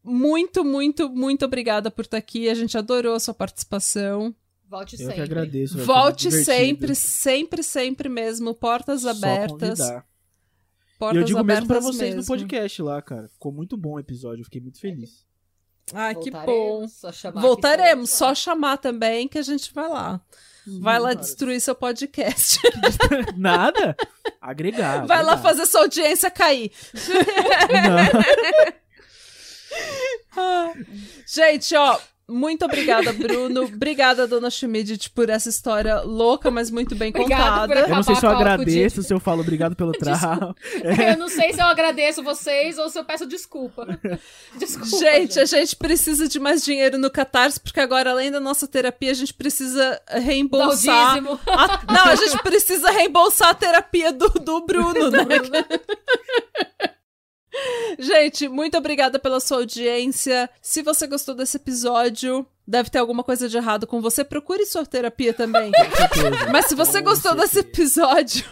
muito, muito, muito obrigada por estar aqui. A gente adorou a sua participação. Volte Eu sempre. que agradeço. Volte sempre, sempre, sempre mesmo. Portas Só abertas. convidar. E Portas eu digo mesmo pra abertas vocês no mesmo. podcast lá, cara. Ficou muito bom o episódio, eu fiquei muito feliz. Ah, que bom. Voltaremos, só Voltaremos, só chamar também que a gente vai lá. Vai lá destruir seu podcast. Nada? Agregar. Vai lá agregar. fazer sua audiência cair. Não. Ah. Gente, ó, muito obrigada, Bruno. obrigada, dona Schmidt, por essa história louca, mas muito bem contada. Eu não sei se eu agradeço, Didi. se eu falo obrigado pelo trago. Eu não sei se eu agradeço vocês ou se eu peço desculpa. Desculpa. Gente, a gente precisa de mais dinheiro no Catarse, porque agora, além da nossa terapia, a gente precisa reembolsar. a- Não, a gente precisa reembolsar a terapia do, do Bruno, né? Gente, muito obrigada pela sua audiência. Se você gostou desse episódio, deve ter alguma coisa de errado com você. Procure sua terapia também. Mas se você gostou desse episódio,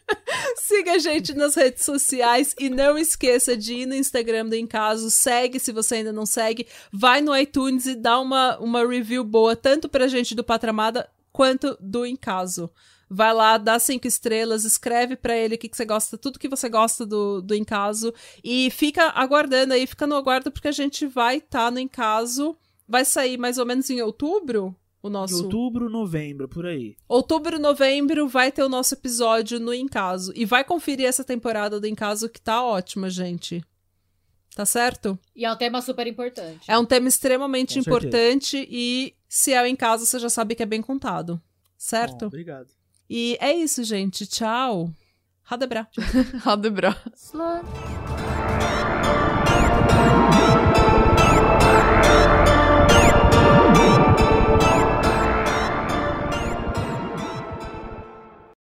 siga a gente nas redes sociais e não esqueça de ir no Instagram do Em Caso. Segue se você ainda não segue. Vai no iTunes e dá uma, uma review boa, tanto pra gente do Patramada quanto do Em Caso. Vai lá, dá cinco estrelas, escreve pra ele o que, que você gosta, tudo que você gosta do, do Em Caso. E fica aguardando aí, fica no aguardo, porque a gente vai estar no Em Caso. Vai sair mais ou menos em outubro o De nosso. outubro, novembro, por aí. Outubro, novembro vai ter o nosso episódio no Em Caso. E vai conferir essa temporada do Em Caso que tá ótima, gente. Tá certo? E é um tema super importante. É um tema extremamente Com importante e se é o Em Caso, você já sabe que é bem contado. Bom, Certo? obrigado. E é isso, gente. Tchau. Radebra. Ha det bra. Slut.